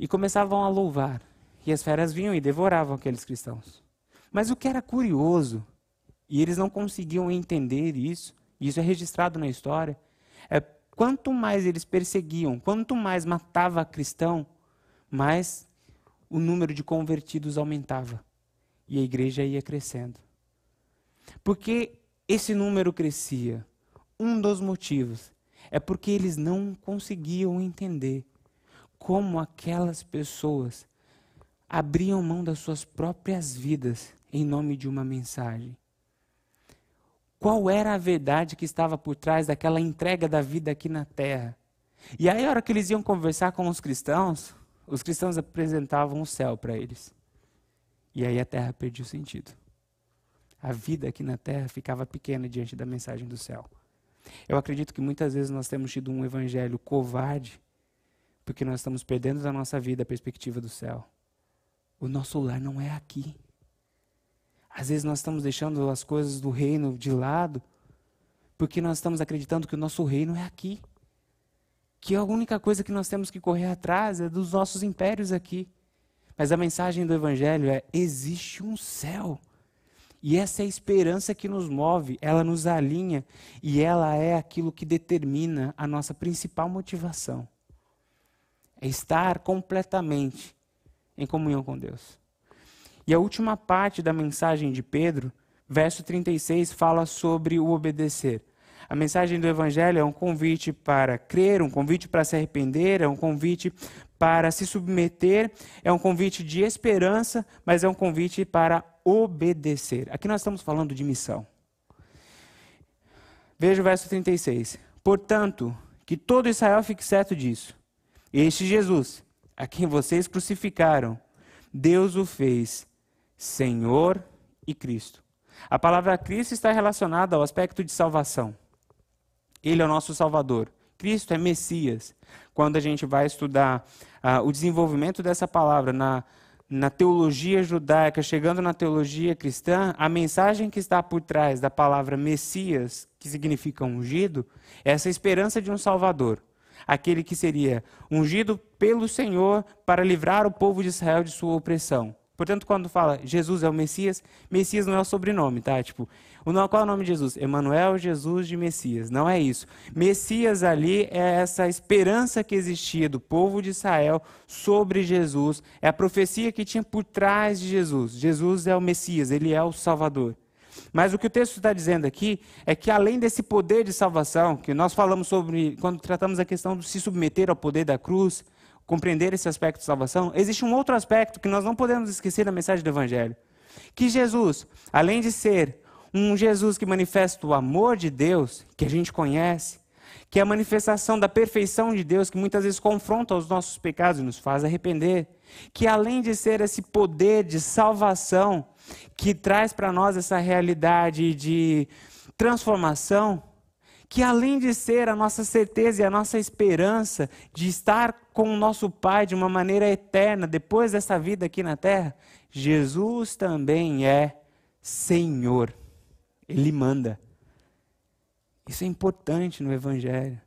E começavam a louvar. E as feras vinham e devoravam aqueles cristãos. Mas o que era curioso, e eles não conseguiam entender isso, e isso é registrado na história, é quanto mais eles perseguiam, quanto mais matava cristão, mais o número de convertidos aumentava. E a igreja ia crescendo. Porque esse número crescia? Um dos motivos é porque eles não conseguiam entender como aquelas pessoas abriam mão das suas próprias vidas em nome de uma mensagem. Qual era a verdade que estava por trás daquela entrega da vida aqui na terra? E aí, a hora que eles iam conversar com os cristãos, os cristãos apresentavam o céu para eles. E aí a terra perdia o sentido. A vida aqui na terra ficava pequena diante da mensagem do céu. Eu acredito que muitas vezes nós temos tido um evangelho covarde, porque nós estamos perdendo da nossa vida a perspectiva do céu. O nosso lar não é aqui. Às vezes nós estamos deixando as coisas do reino de lado, porque nós estamos acreditando que o nosso reino é aqui. Que a única coisa que nós temos que correr atrás é dos nossos impérios aqui. Mas a mensagem do Evangelho é: existe um céu. E essa é a esperança que nos move, ela nos alinha e ela é aquilo que determina a nossa principal motivação. É estar completamente em comunhão com Deus. E a última parte da mensagem de Pedro, verso 36, fala sobre o obedecer. A mensagem do Evangelho é um convite para crer, um convite para se arrepender, é um convite para se submeter, é um convite de esperança, mas é um convite para obedecer. Aqui nós estamos falando de missão. Veja o verso 36. Portanto, que todo Israel fique certo disso. Este Jesus, a quem vocês crucificaram, Deus o fez Senhor e Cristo. A palavra Cristo está relacionada ao aspecto de salvação. Ele é o nosso Salvador. Cristo é Messias. Quando a gente vai estudar uh, o desenvolvimento dessa palavra na, na teologia judaica, chegando na teologia cristã, a mensagem que está por trás da palavra Messias, que significa ungido, é essa esperança de um Salvador. Aquele que seria ungido pelo Senhor para livrar o povo de Israel de sua opressão. Portanto, quando fala Jesus é o Messias, Messias não é o sobrenome, tá? Tipo, qual é o nome de Jesus? Emanuel Jesus de Messias. Não é isso. Messias ali é essa esperança que existia do povo de Israel sobre Jesus. É a profecia que tinha por trás de Jesus. Jesus é o Messias, ele é o Salvador. Mas o que o texto está dizendo aqui é que além desse poder de salvação, que nós falamos sobre quando tratamos a questão de se submeter ao poder da cruz, compreender esse aspecto de salvação, existe um outro aspecto que nós não podemos esquecer da mensagem do Evangelho. Que Jesus, além de ser um Jesus que manifesta o amor de Deus, que a gente conhece, que é a manifestação da perfeição de Deus, que muitas vezes confronta os nossos pecados e nos faz arrepender, que além de ser esse poder de salvação, que traz para nós essa realidade de transformação, que além de ser a nossa certeza e a nossa esperança de estar com o nosso Pai de uma maneira eterna depois dessa vida aqui na terra, Jesus também é Senhor. Ele manda. Isso é importante no Evangelho.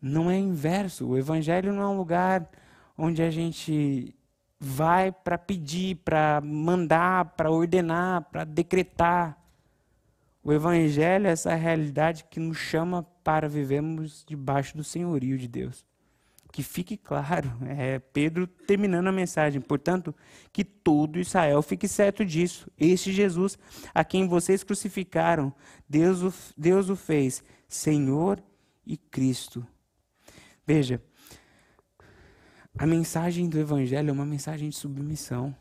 Não é inverso. O Evangelho não é um lugar onde a gente vai para pedir, para mandar, para ordenar, para decretar. O Evangelho é essa realidade que nos chama para vivermos debaixo do senhorio de Deus. Que fique claro, é Pedro terminando a mensagem. Portanto, que todo Israel fique certo disso. Este Jesus, a quem vocês crucificaram, Deus o, Deus o fez Senhor e Cristo. Veja, a mensagem do Evangelho é uma mensagem de submissão.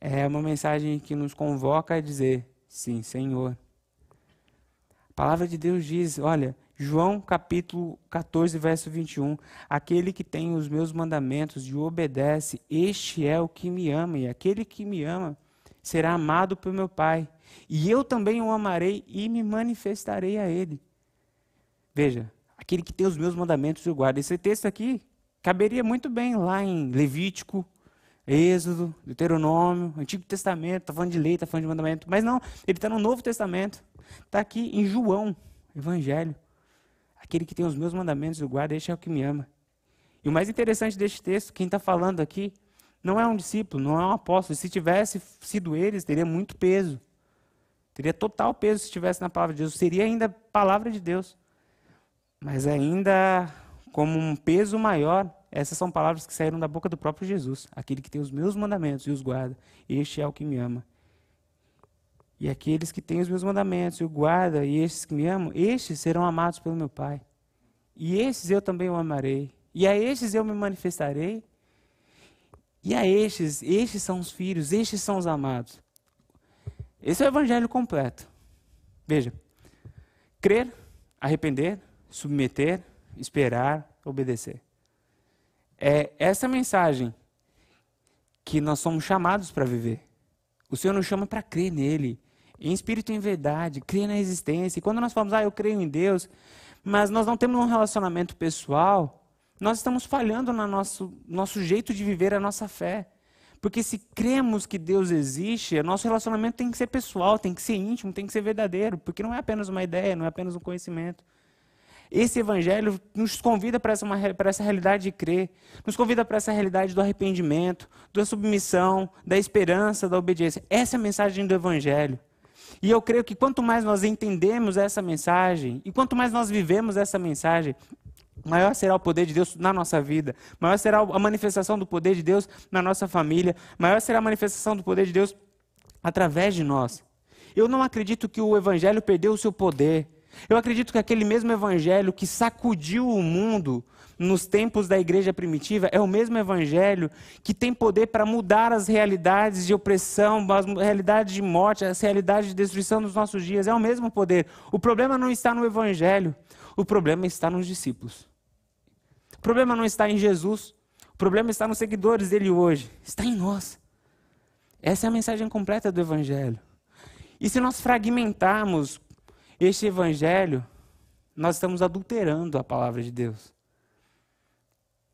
É uma mensagem que nos convoca a dizer: sim, Senhor. A palavra de Deus diz: olha, João capítulo 14, verso 21. Aquele que tem os meus mandamentos e obedece, este é o que me ama, e aquele que me ama será amado por meu Pai. E eu também o amarei e me manifestarei a ele. Veja, aquele que tem os meus mandamentos e o guarda. Esse texto aqui caberia muito bem lá em Levítico, Êxodo, Deuteronômio, Antigo Testamento, está falando de lei, está falando de mandamento. Mas não, ele está no Novo Testamento. Está aqui em João, Evangelho. Aquele que tem os meus mandamentos e o guarda, este é o que me ama. E o mais interessante deste texto, quem está falando aqui, não é um discípulo, não é um apóstolo. Se tivesse sido eles, teria muito peso. Teria total peso se estivesse na palavra de Deus. Seria ainda palavra de Deus. Mas ainda como um peso maior, essas são palavras que saíram da boca do próprio Jesus. Aquele que tem os meus mandamentos e os guarda, este é o que me ama. E aqueles que têm os meus mandamentos e o guarda, e estes que me amam, estes serão amados pelo meu Pai. E estes eu também o amarei. E a estes eu me manifestarei. E a estes, estes são os filhos, estes são os amados. Esse é o evangelho completo. Veja: crer, arrepender, submeter, esperar, obedecer. É essa mensagem que nós somos chamados para viver. O Senhor nos chama para crer nele, em espírito e em verdade, crer na existência. E quando nós falamos, ah, eu creio em Deus, mas nós não temos um relacionamento pessoal, nós estamos falhando no nosso, nosso jeito de viver a nossa fé. Porque se cremos que Deus existe, nosso relacionamento tem que ser pessoal, tem que ser íntimo, tem que ser verdadeiro, porque não é apenas uma ideia, não é apenas um conhecimento. Esse evangelho nos convida para essa, essa realidade de crer, nos convida para essa realidade do arrependimento, da submissão, da esperança, da obediência. Essa é a mensagem do evangelho. E eu creio que quanto mais nós entendemos essa mensagem, e quanto mais nós vivemos essa mensagem, maior será o poder de Deus na nossa vida, maior será a manifestação do poder de Deus na nossa família, maior será a manifestação do poder de Deus através de nós. Eu não acredito que o Evangelho perdeu o seu poder. Eu acredito que aquele mesmo Evangelho que sacudiu o mundo nos tempos da igreja primitiva é o mesmo Evangelho que tem poder para mudar as realidades de opressão, as realidades de morte, as realidades de destruição dos nossos dias. É o mesmo poder. O problema não está no Evangelho, o problema está nos discípulos. O problema não está em Jesus, o problema está nos seguidores dele hoje, está em nós. Essa é a mensagem completa do Evangelho. E se nós fragmentarmos este Evangelho, nós estamos adulterando a palavra de Deus.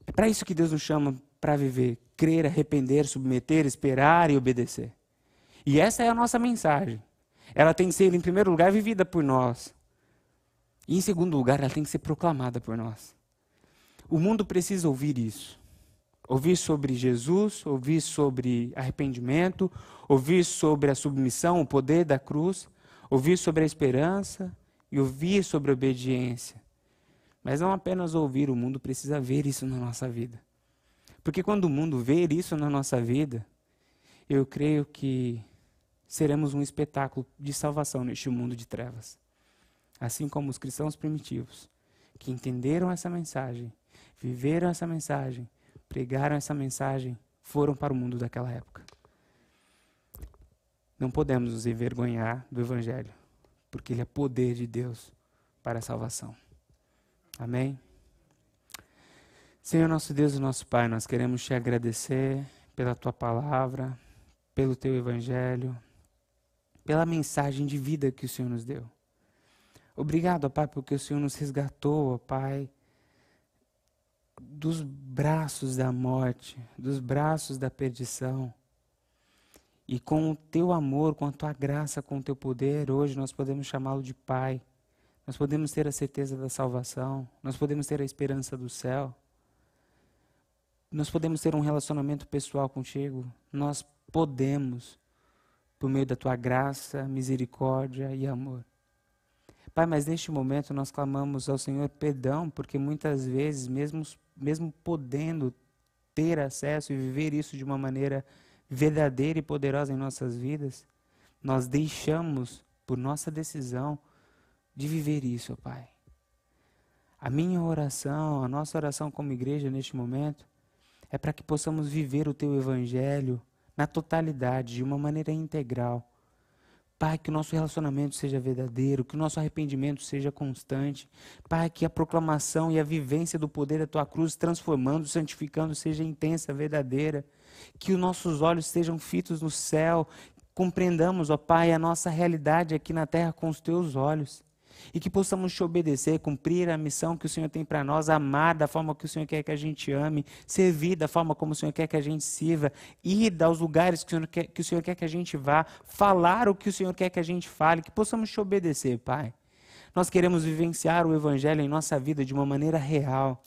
É para isso que Deus nos chama para viver: crer, arrepender, submeter, esperar e obedecer. E essa é a nossa mensagem. Ela tem que ser, em primeiro lugar, vivida por nós. E, em segundo lugar, ela tem que ser proclamada por nós. O mundo precisa ouvir isso. Ouvir sobre Jesus, ouvir sobre arrependimento, ouvir sobre a submissão, o poder da cruz, ouvir sobre a esperança e ouvir sobre a obediência. Mas não apenas ouvir, o mundo precisa ver isso na nossa vida. Porque quando o mundo ver isso na nossa vida, eu creio que seremos um espetáculo de salvação neste mundo de trevas. Assim como os cristãos primitivos, que entenderam essa mensagem, viveram essa mensagem, pregaram essa mensagem, foram para o mundo daquela época. Não podemos nos envergonhar do Evangelho, porque ele é poder de Deus para a salvação. Amém? Senhor nosso Deus e nosso Pai, nós queremos te agradecer pela tua palavra, pelo teu evangelho, pela mensagem de vida que o Senhor nos deu. Obrigado, ó Pai, porque o Senhor nos resgatou, ó Pai, dos braços da morte, dos braços da perdição. E com o teu amor, com a tua graça, com o teu poder, hoje nós podemos chamá-lo de Pai. Nós podemos ter a certeza da salvação, nós podemos ter a esperança do céu. Nós podemos ter um relacionamento pessoal contigo. Nós podemos, por meio da tua graça, misericórdia e amor. Pai, mas neste momento nós clamamos ao Senhor perdão, porque muitas vezes, mesmo, mesmo podendo ter acesso e viver isso de uma maneira verdadeira e poderosa em nossas vidas, nós deixamos, por nossa decisão, de viver isso, Pai. A minha oração, a nossa oração como igreja neste momento, é para que possamos viver o Teu Evangelho na totalidade, de uma maneira integral. Pai, que o nosso relacionamento seja verdadeiro, que o nosso arrependimento seja constante. Pai, que a proclamação e a vivência do poder da tua cruz, transformando, santificando, seja intensa, verdadeira. Que os nossos olhos estejam fitos no céu, compreendamos, ó Pai, a nossa realidade aqui na terra com os teus olhos e que possamos te obedecer, cumprir a missão que o Senhor tem para nós, amar da forma que o Senhor quer que a gente ame, servir da forma como o Senhor quer que a gente sirva, ir aos lugares que o Senhor quer que, o Senhor quer que a gente vá, falar o que o Senhor quer que a gente fale, que possamos te obedecer, Pai. Nós queremos vivenciar o Evangelho em nossa vida de uma maneira real.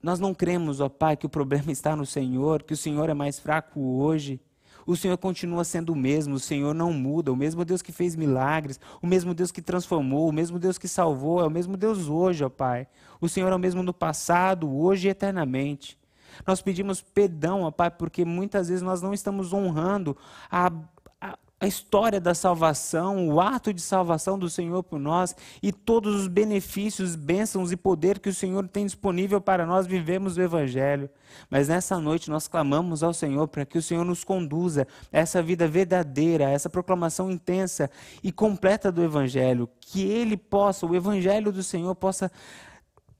Nós não cremos, ó Pai, que o problema está no Senhor, que o Senhor é mais fraco hoje o Senhor continua sendo o mesmo, o Senhor não muda, o mesmo Deus que fez milagres, o mesmo Deus que transformou, o mesmo Deus que salvou, é o mesmo Deus hoje, ó Pai. O Senhor é o mesmo no passado, hoje e eternamente. Nós pedimos perdão, ó Pai, porque muitas vezes nós não estamos honrando a a história da salvação, o ato de salvação do Senhor por nós e todos os benefícios, bênçãos e poder que o Senhor tem disponível para nós vivemos o Evangelho. Mas nessa noite nós clamamos ao Senhor para que o Senhor nos conduza a essa vida verdadeira, a essa proclamação intensa e completa do Evangelho. Que Ele possa, o Evangelho do Senhor possa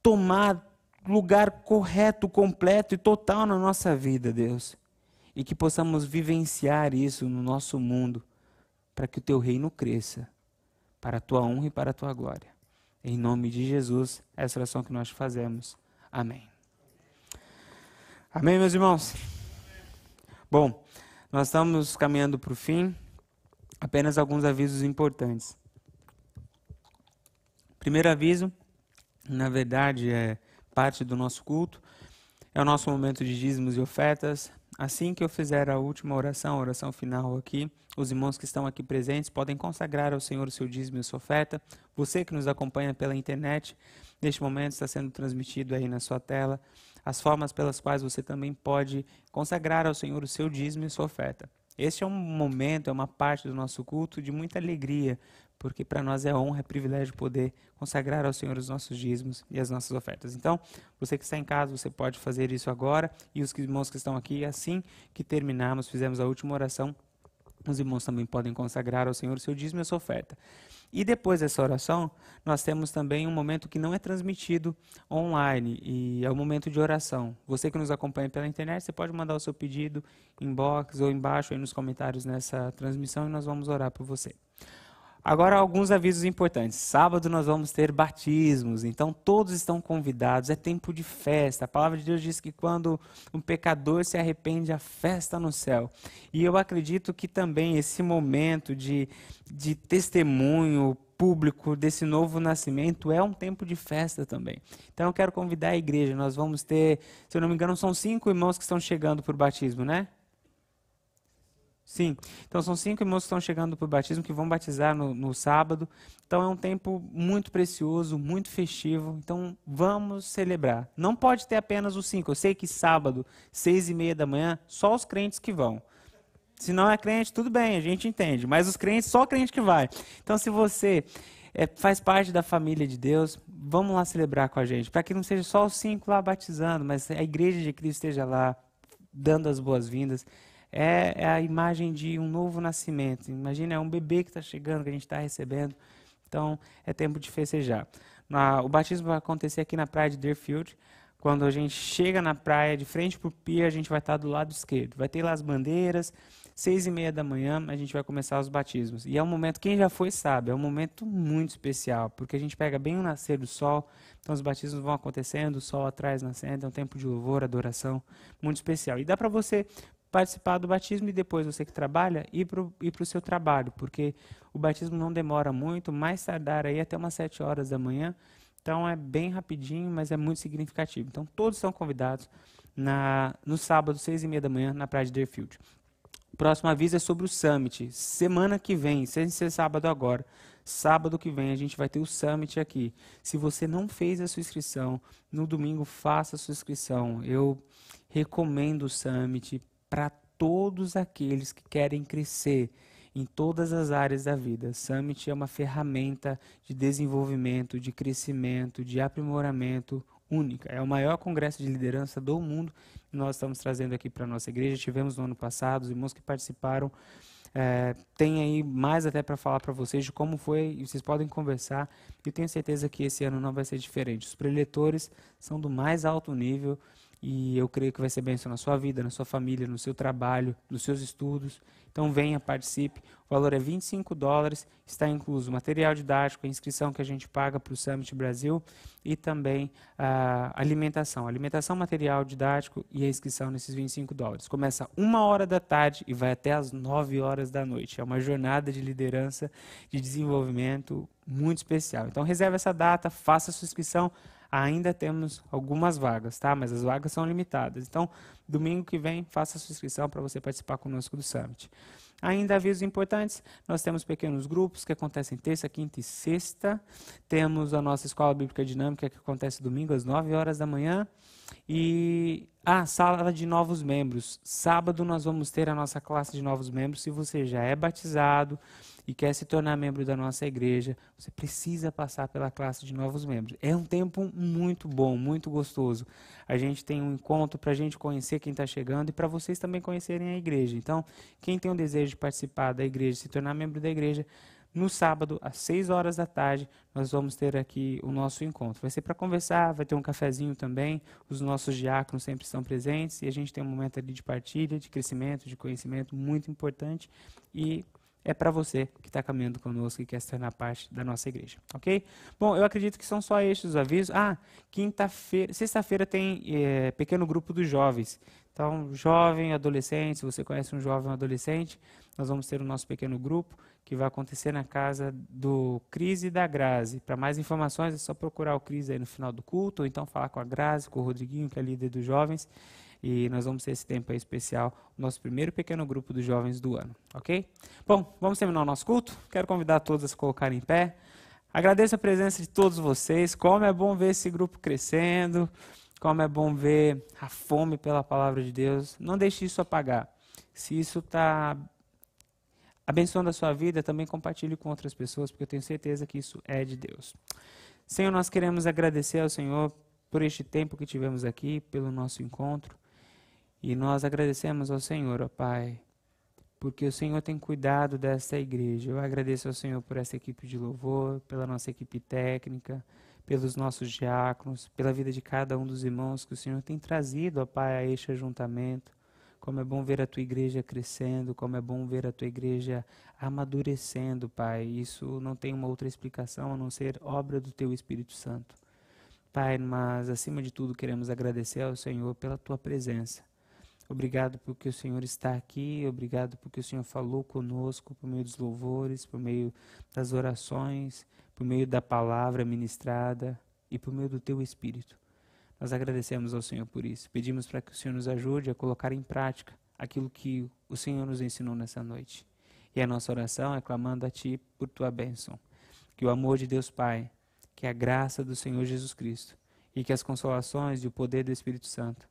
tomar lugar correto, completo e total na nossa vida, Deus e que possamos vivenciar isso no nosso mundo, para que o teu reino cresça, para a tua honra e para a tua glória. Em nome de Jesus, essa oração que nós fazemos. Amém. Amém, meus irmãos? Bom, nós estamos caminhando para o fim. Apenas alguns avisos importantes. Primeiro aviso, na verdade, é parte do nosso culto, é o nosso momento de dízimos e ofertas. Assim que eu fizer a última oração, a oração final aqui, os irmãos que estão aqui presentes podem consagrar ao Senhor o seu dízimo e sua oferta. Você que nos acompanha pela internet, neste momento está sendo transmitido aí na sua tela as formas pelas quais você também pode consagrar ao Senhor o seu dízimo e sua oferta. Este é um momento, é uma parte do nosso culto de muita alegria, porque para nós é honra, é privilégio poder consagrar ao Senhor os nossos dízimos e as nossas ofertas. Então, você que está em casa, você pode fazer isso agora, e os irmãos que estão aqui, assim que terminarmos, fizemos a última oração, os irmãos também podem consagrar ao Senhor o seu dízimo e a sua oferta. E depois dessa oração, nós temos também um momento que não é transmitido online, e é o momento de oração. Você que nos acompanha pela internet, você pode mandar o seu pedido inbox ou embaixo aí nos comentários nessa transmissão e nós vamos orar por você. Agora, alguns avisos importantes. Sábado nós vamos ter batismos, então todos estão convidados, é tempo de festa. A palavra de Deus diz que quando um pecador se arrepende, a festa no céu. E eu acredito que também esse momento de, de testemunho público desse novo nascimento é um tempo de festa também. Então eu quero convidar a igreja. Nós vamos ter, se eu não me engano, são cinco irmãos que estão chegando por batismo, né? Sim. Então são cinco irmãos que estão chegando para o batismo, que vão batizar no, no, sábado. Então é um tempo muito precioso, muito festivo. Então vamos celebrar. Não pode ter apenas os cinco. Eu sei que sábado, seis e meia da manhã, só os crentes que vão. Se não é crente, tudo bem, a gente entende. Mas os crentes, só crente que vai. Então se você é, faz parte da família de Deus, vamos lá celebrar com a gente. Para que não seja só os cinco lá batizando, mas a igreja de Cristo esteja lá, dando as boas-vindas é, é a imagem de um novo nascimento. Imagina, é um bebê que está chegando, que a gente está recebendo. Então, é tempo de festejar. Na, o batismo vai acontecer aqui na praia de Deerfield. Quando a gente chega na praia, de frente para o pier, a gente vai estar tá do lado esquerdo. Vai ter lá as bandeiras. Seis e meia da manhã, a gente vai começar os batismos. E é um momento, quem já foi sabe, é um momento muito especial, porque a gente pega bem o nascer do sol, então os batismos vão acontecendo, o sol atrás nascendo, é um tempo de louvor, adoração, muito especial. E dá para você participar do batismo e depois você que trabalha ir para o seu trabalho, porque o batismo não demora muito, mais tardar aí até umas sete horas da manhã, então é bem rapidinho, mas é muito significativo. Então todos são convidados na, no sábado, seis e meia da manhã, na praia de Deerfield. O próximo aviso é sobre o Summit, semana que vem, sem ser sábado agora. Sábado que vem a gente vai ter o Summit aqui. Se você não fez a sua inscrição, no domingo faça a sua inscrição. Eu recomendo o Summit para todos aqueles que querem crescer em todas as áreas da vida. Summit é uma ferramenta de desenvolvimento, de crescimento, de aprimoramento única. É o maior congresso de liderança do mundo que nós estamos trazendo aqui para a nossa igreja. Tivemos no ano passado, os irmãos que participaram é, tem aí mais até para falar para vocês de como foi, e vocês podem conversar. E tenho certeza que esse ano não vai ser diferente. Os preletores são do mais alto nível e eu creio que vai ser bênção na sua vida, na sua família, no seu trabalho, nos seus estudos. Então venha, participe. O valor é 25 dólares, está incluso material didático, a inscrição que a gente paga para o Summit Brasil e também a alimentação. Alimentação, material didático e a inscrição nesses 25 dólares. Começa uma hora da tarde e vai até as 9 horas da noite. É uma jornada de liderança, de desenvolvimento muito especial. Então reserve essa data, faça a sua inscrição ainda temos algumas vagas, tá? Mas as vagas são limitadas. Então, domingo que vem, faça a sua inscrição para você participar conosco do Summit. Ainda avisos importantes, nós temos pequenos grupos que acontecem terça, quinta e sexta. Temos a nossa Escola Bíblica Dinâmica que acontece domingo às 9 horas da manhã. E a ah, sala de novos membros. Sábado nós vamos ter a nossa classe de novos membros. Se você já é batizado, e quer se tornar membro da nossa igreja, você precisa passar pela classe de novos membros. É um tempo muito bom, muito gostoso. A gente tem um encontro para a gente conhecer quem está chegando e para vocês também conhecerem a igreja. Então, quem tem o desejo de participar da igreja, se tornar membro da igreja, no sábado, às 6 horas da tarde, nós vamos ter aqui o nosso encontro. Vai ser para conversar, vai ter um cafezinho também. Os nossos diáconos sempre estão presentes e a gente tem um momento ali de partilha, de crescimento, de conhecimento muito importante. E é para você que está caminhando conosco e quer se tornar parte da nossa igreja, ok? Bom, eu acredito que são só estes os avisos. Ah, quinta-feira, sexta-feira tem é, pequeno grupo dos jovens. Então, jovem, adolescente, se você conhece um jovem adolescente, nós vamos ter o nosso pequeno grupo que vai acontecer na casa do Cris e da Grazi. Para mais informações é só procurar o Cris aí no final do culto, ou então falar com a Grazi, com o Rodriguinho, que é líder dos jovens e nós vamos ter esse tempo aí especial, nosso primeiro pequeno grupo dos jovens do ano, ok? Bom, vamos terminar o nosso culto. Quero convidar todos a se colocarem em pé. Agradeço a presença de todos vocês. Como é bom ver esse grupo crescendo. Como é bom ver a fome pela palavra de Deus. Não deixe isso apagar. Se isso está abençoando a sua vida, também compartilhe com outras pessoas, porque eu tenho certeza que isso é de Deus. Senhor, nós queremos agradecer ao Senhor por este tempo que tivemos aqui, pelo nosso encontro. E nós agradecemos ao Senhor, ó Pai, porque o Senhor tem cuidado desta igreja. Eu agradeço ao Senhor por essa equipe de louvor, pela nossa equipe técnica, pelos nossos diáconos, pela vida de cada um dos irmãos que o Senhor tem trazido, ó Pai, a este ajuntamento. Como é bom ver a tua igreja crescendo, como é bom ver a tua igreja amadurecendo, Pai. Isso não tem uma outra explicação a não ser obra do teu Espírito Santo. Pai, mas acima de tudo queremos agradecer ao Senhor pela tua presença. Obrigado porque o Senhor está aqui, obrigado porque o Senhor falou conosco por meio dos louvores, por meio das orações, por meio da palavra ministrada e por meio do teu Espírito. Nós agradecemos ao Senhor por isso. Pedimos para que o Senhor nos ajude a colocar em prática aquilo que o Senhor nos ensinou nessa noite. E a nossa oração é clamando a Ti por Tua bênção. Que o amor de Deus Pai, que a graça do Senhor Jesus Cristo e que as consolações e o poder do Espírito Santo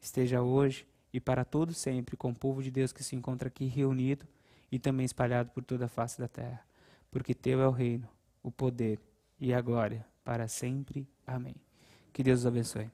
esteja hoje e para todo sempre com o povo de Deus que se encontra aqui reunido e também espalhado por toda a face da terra. Porque teu é o reino, o poder e a glória para sempre. Amém. Que Deus os abençoe.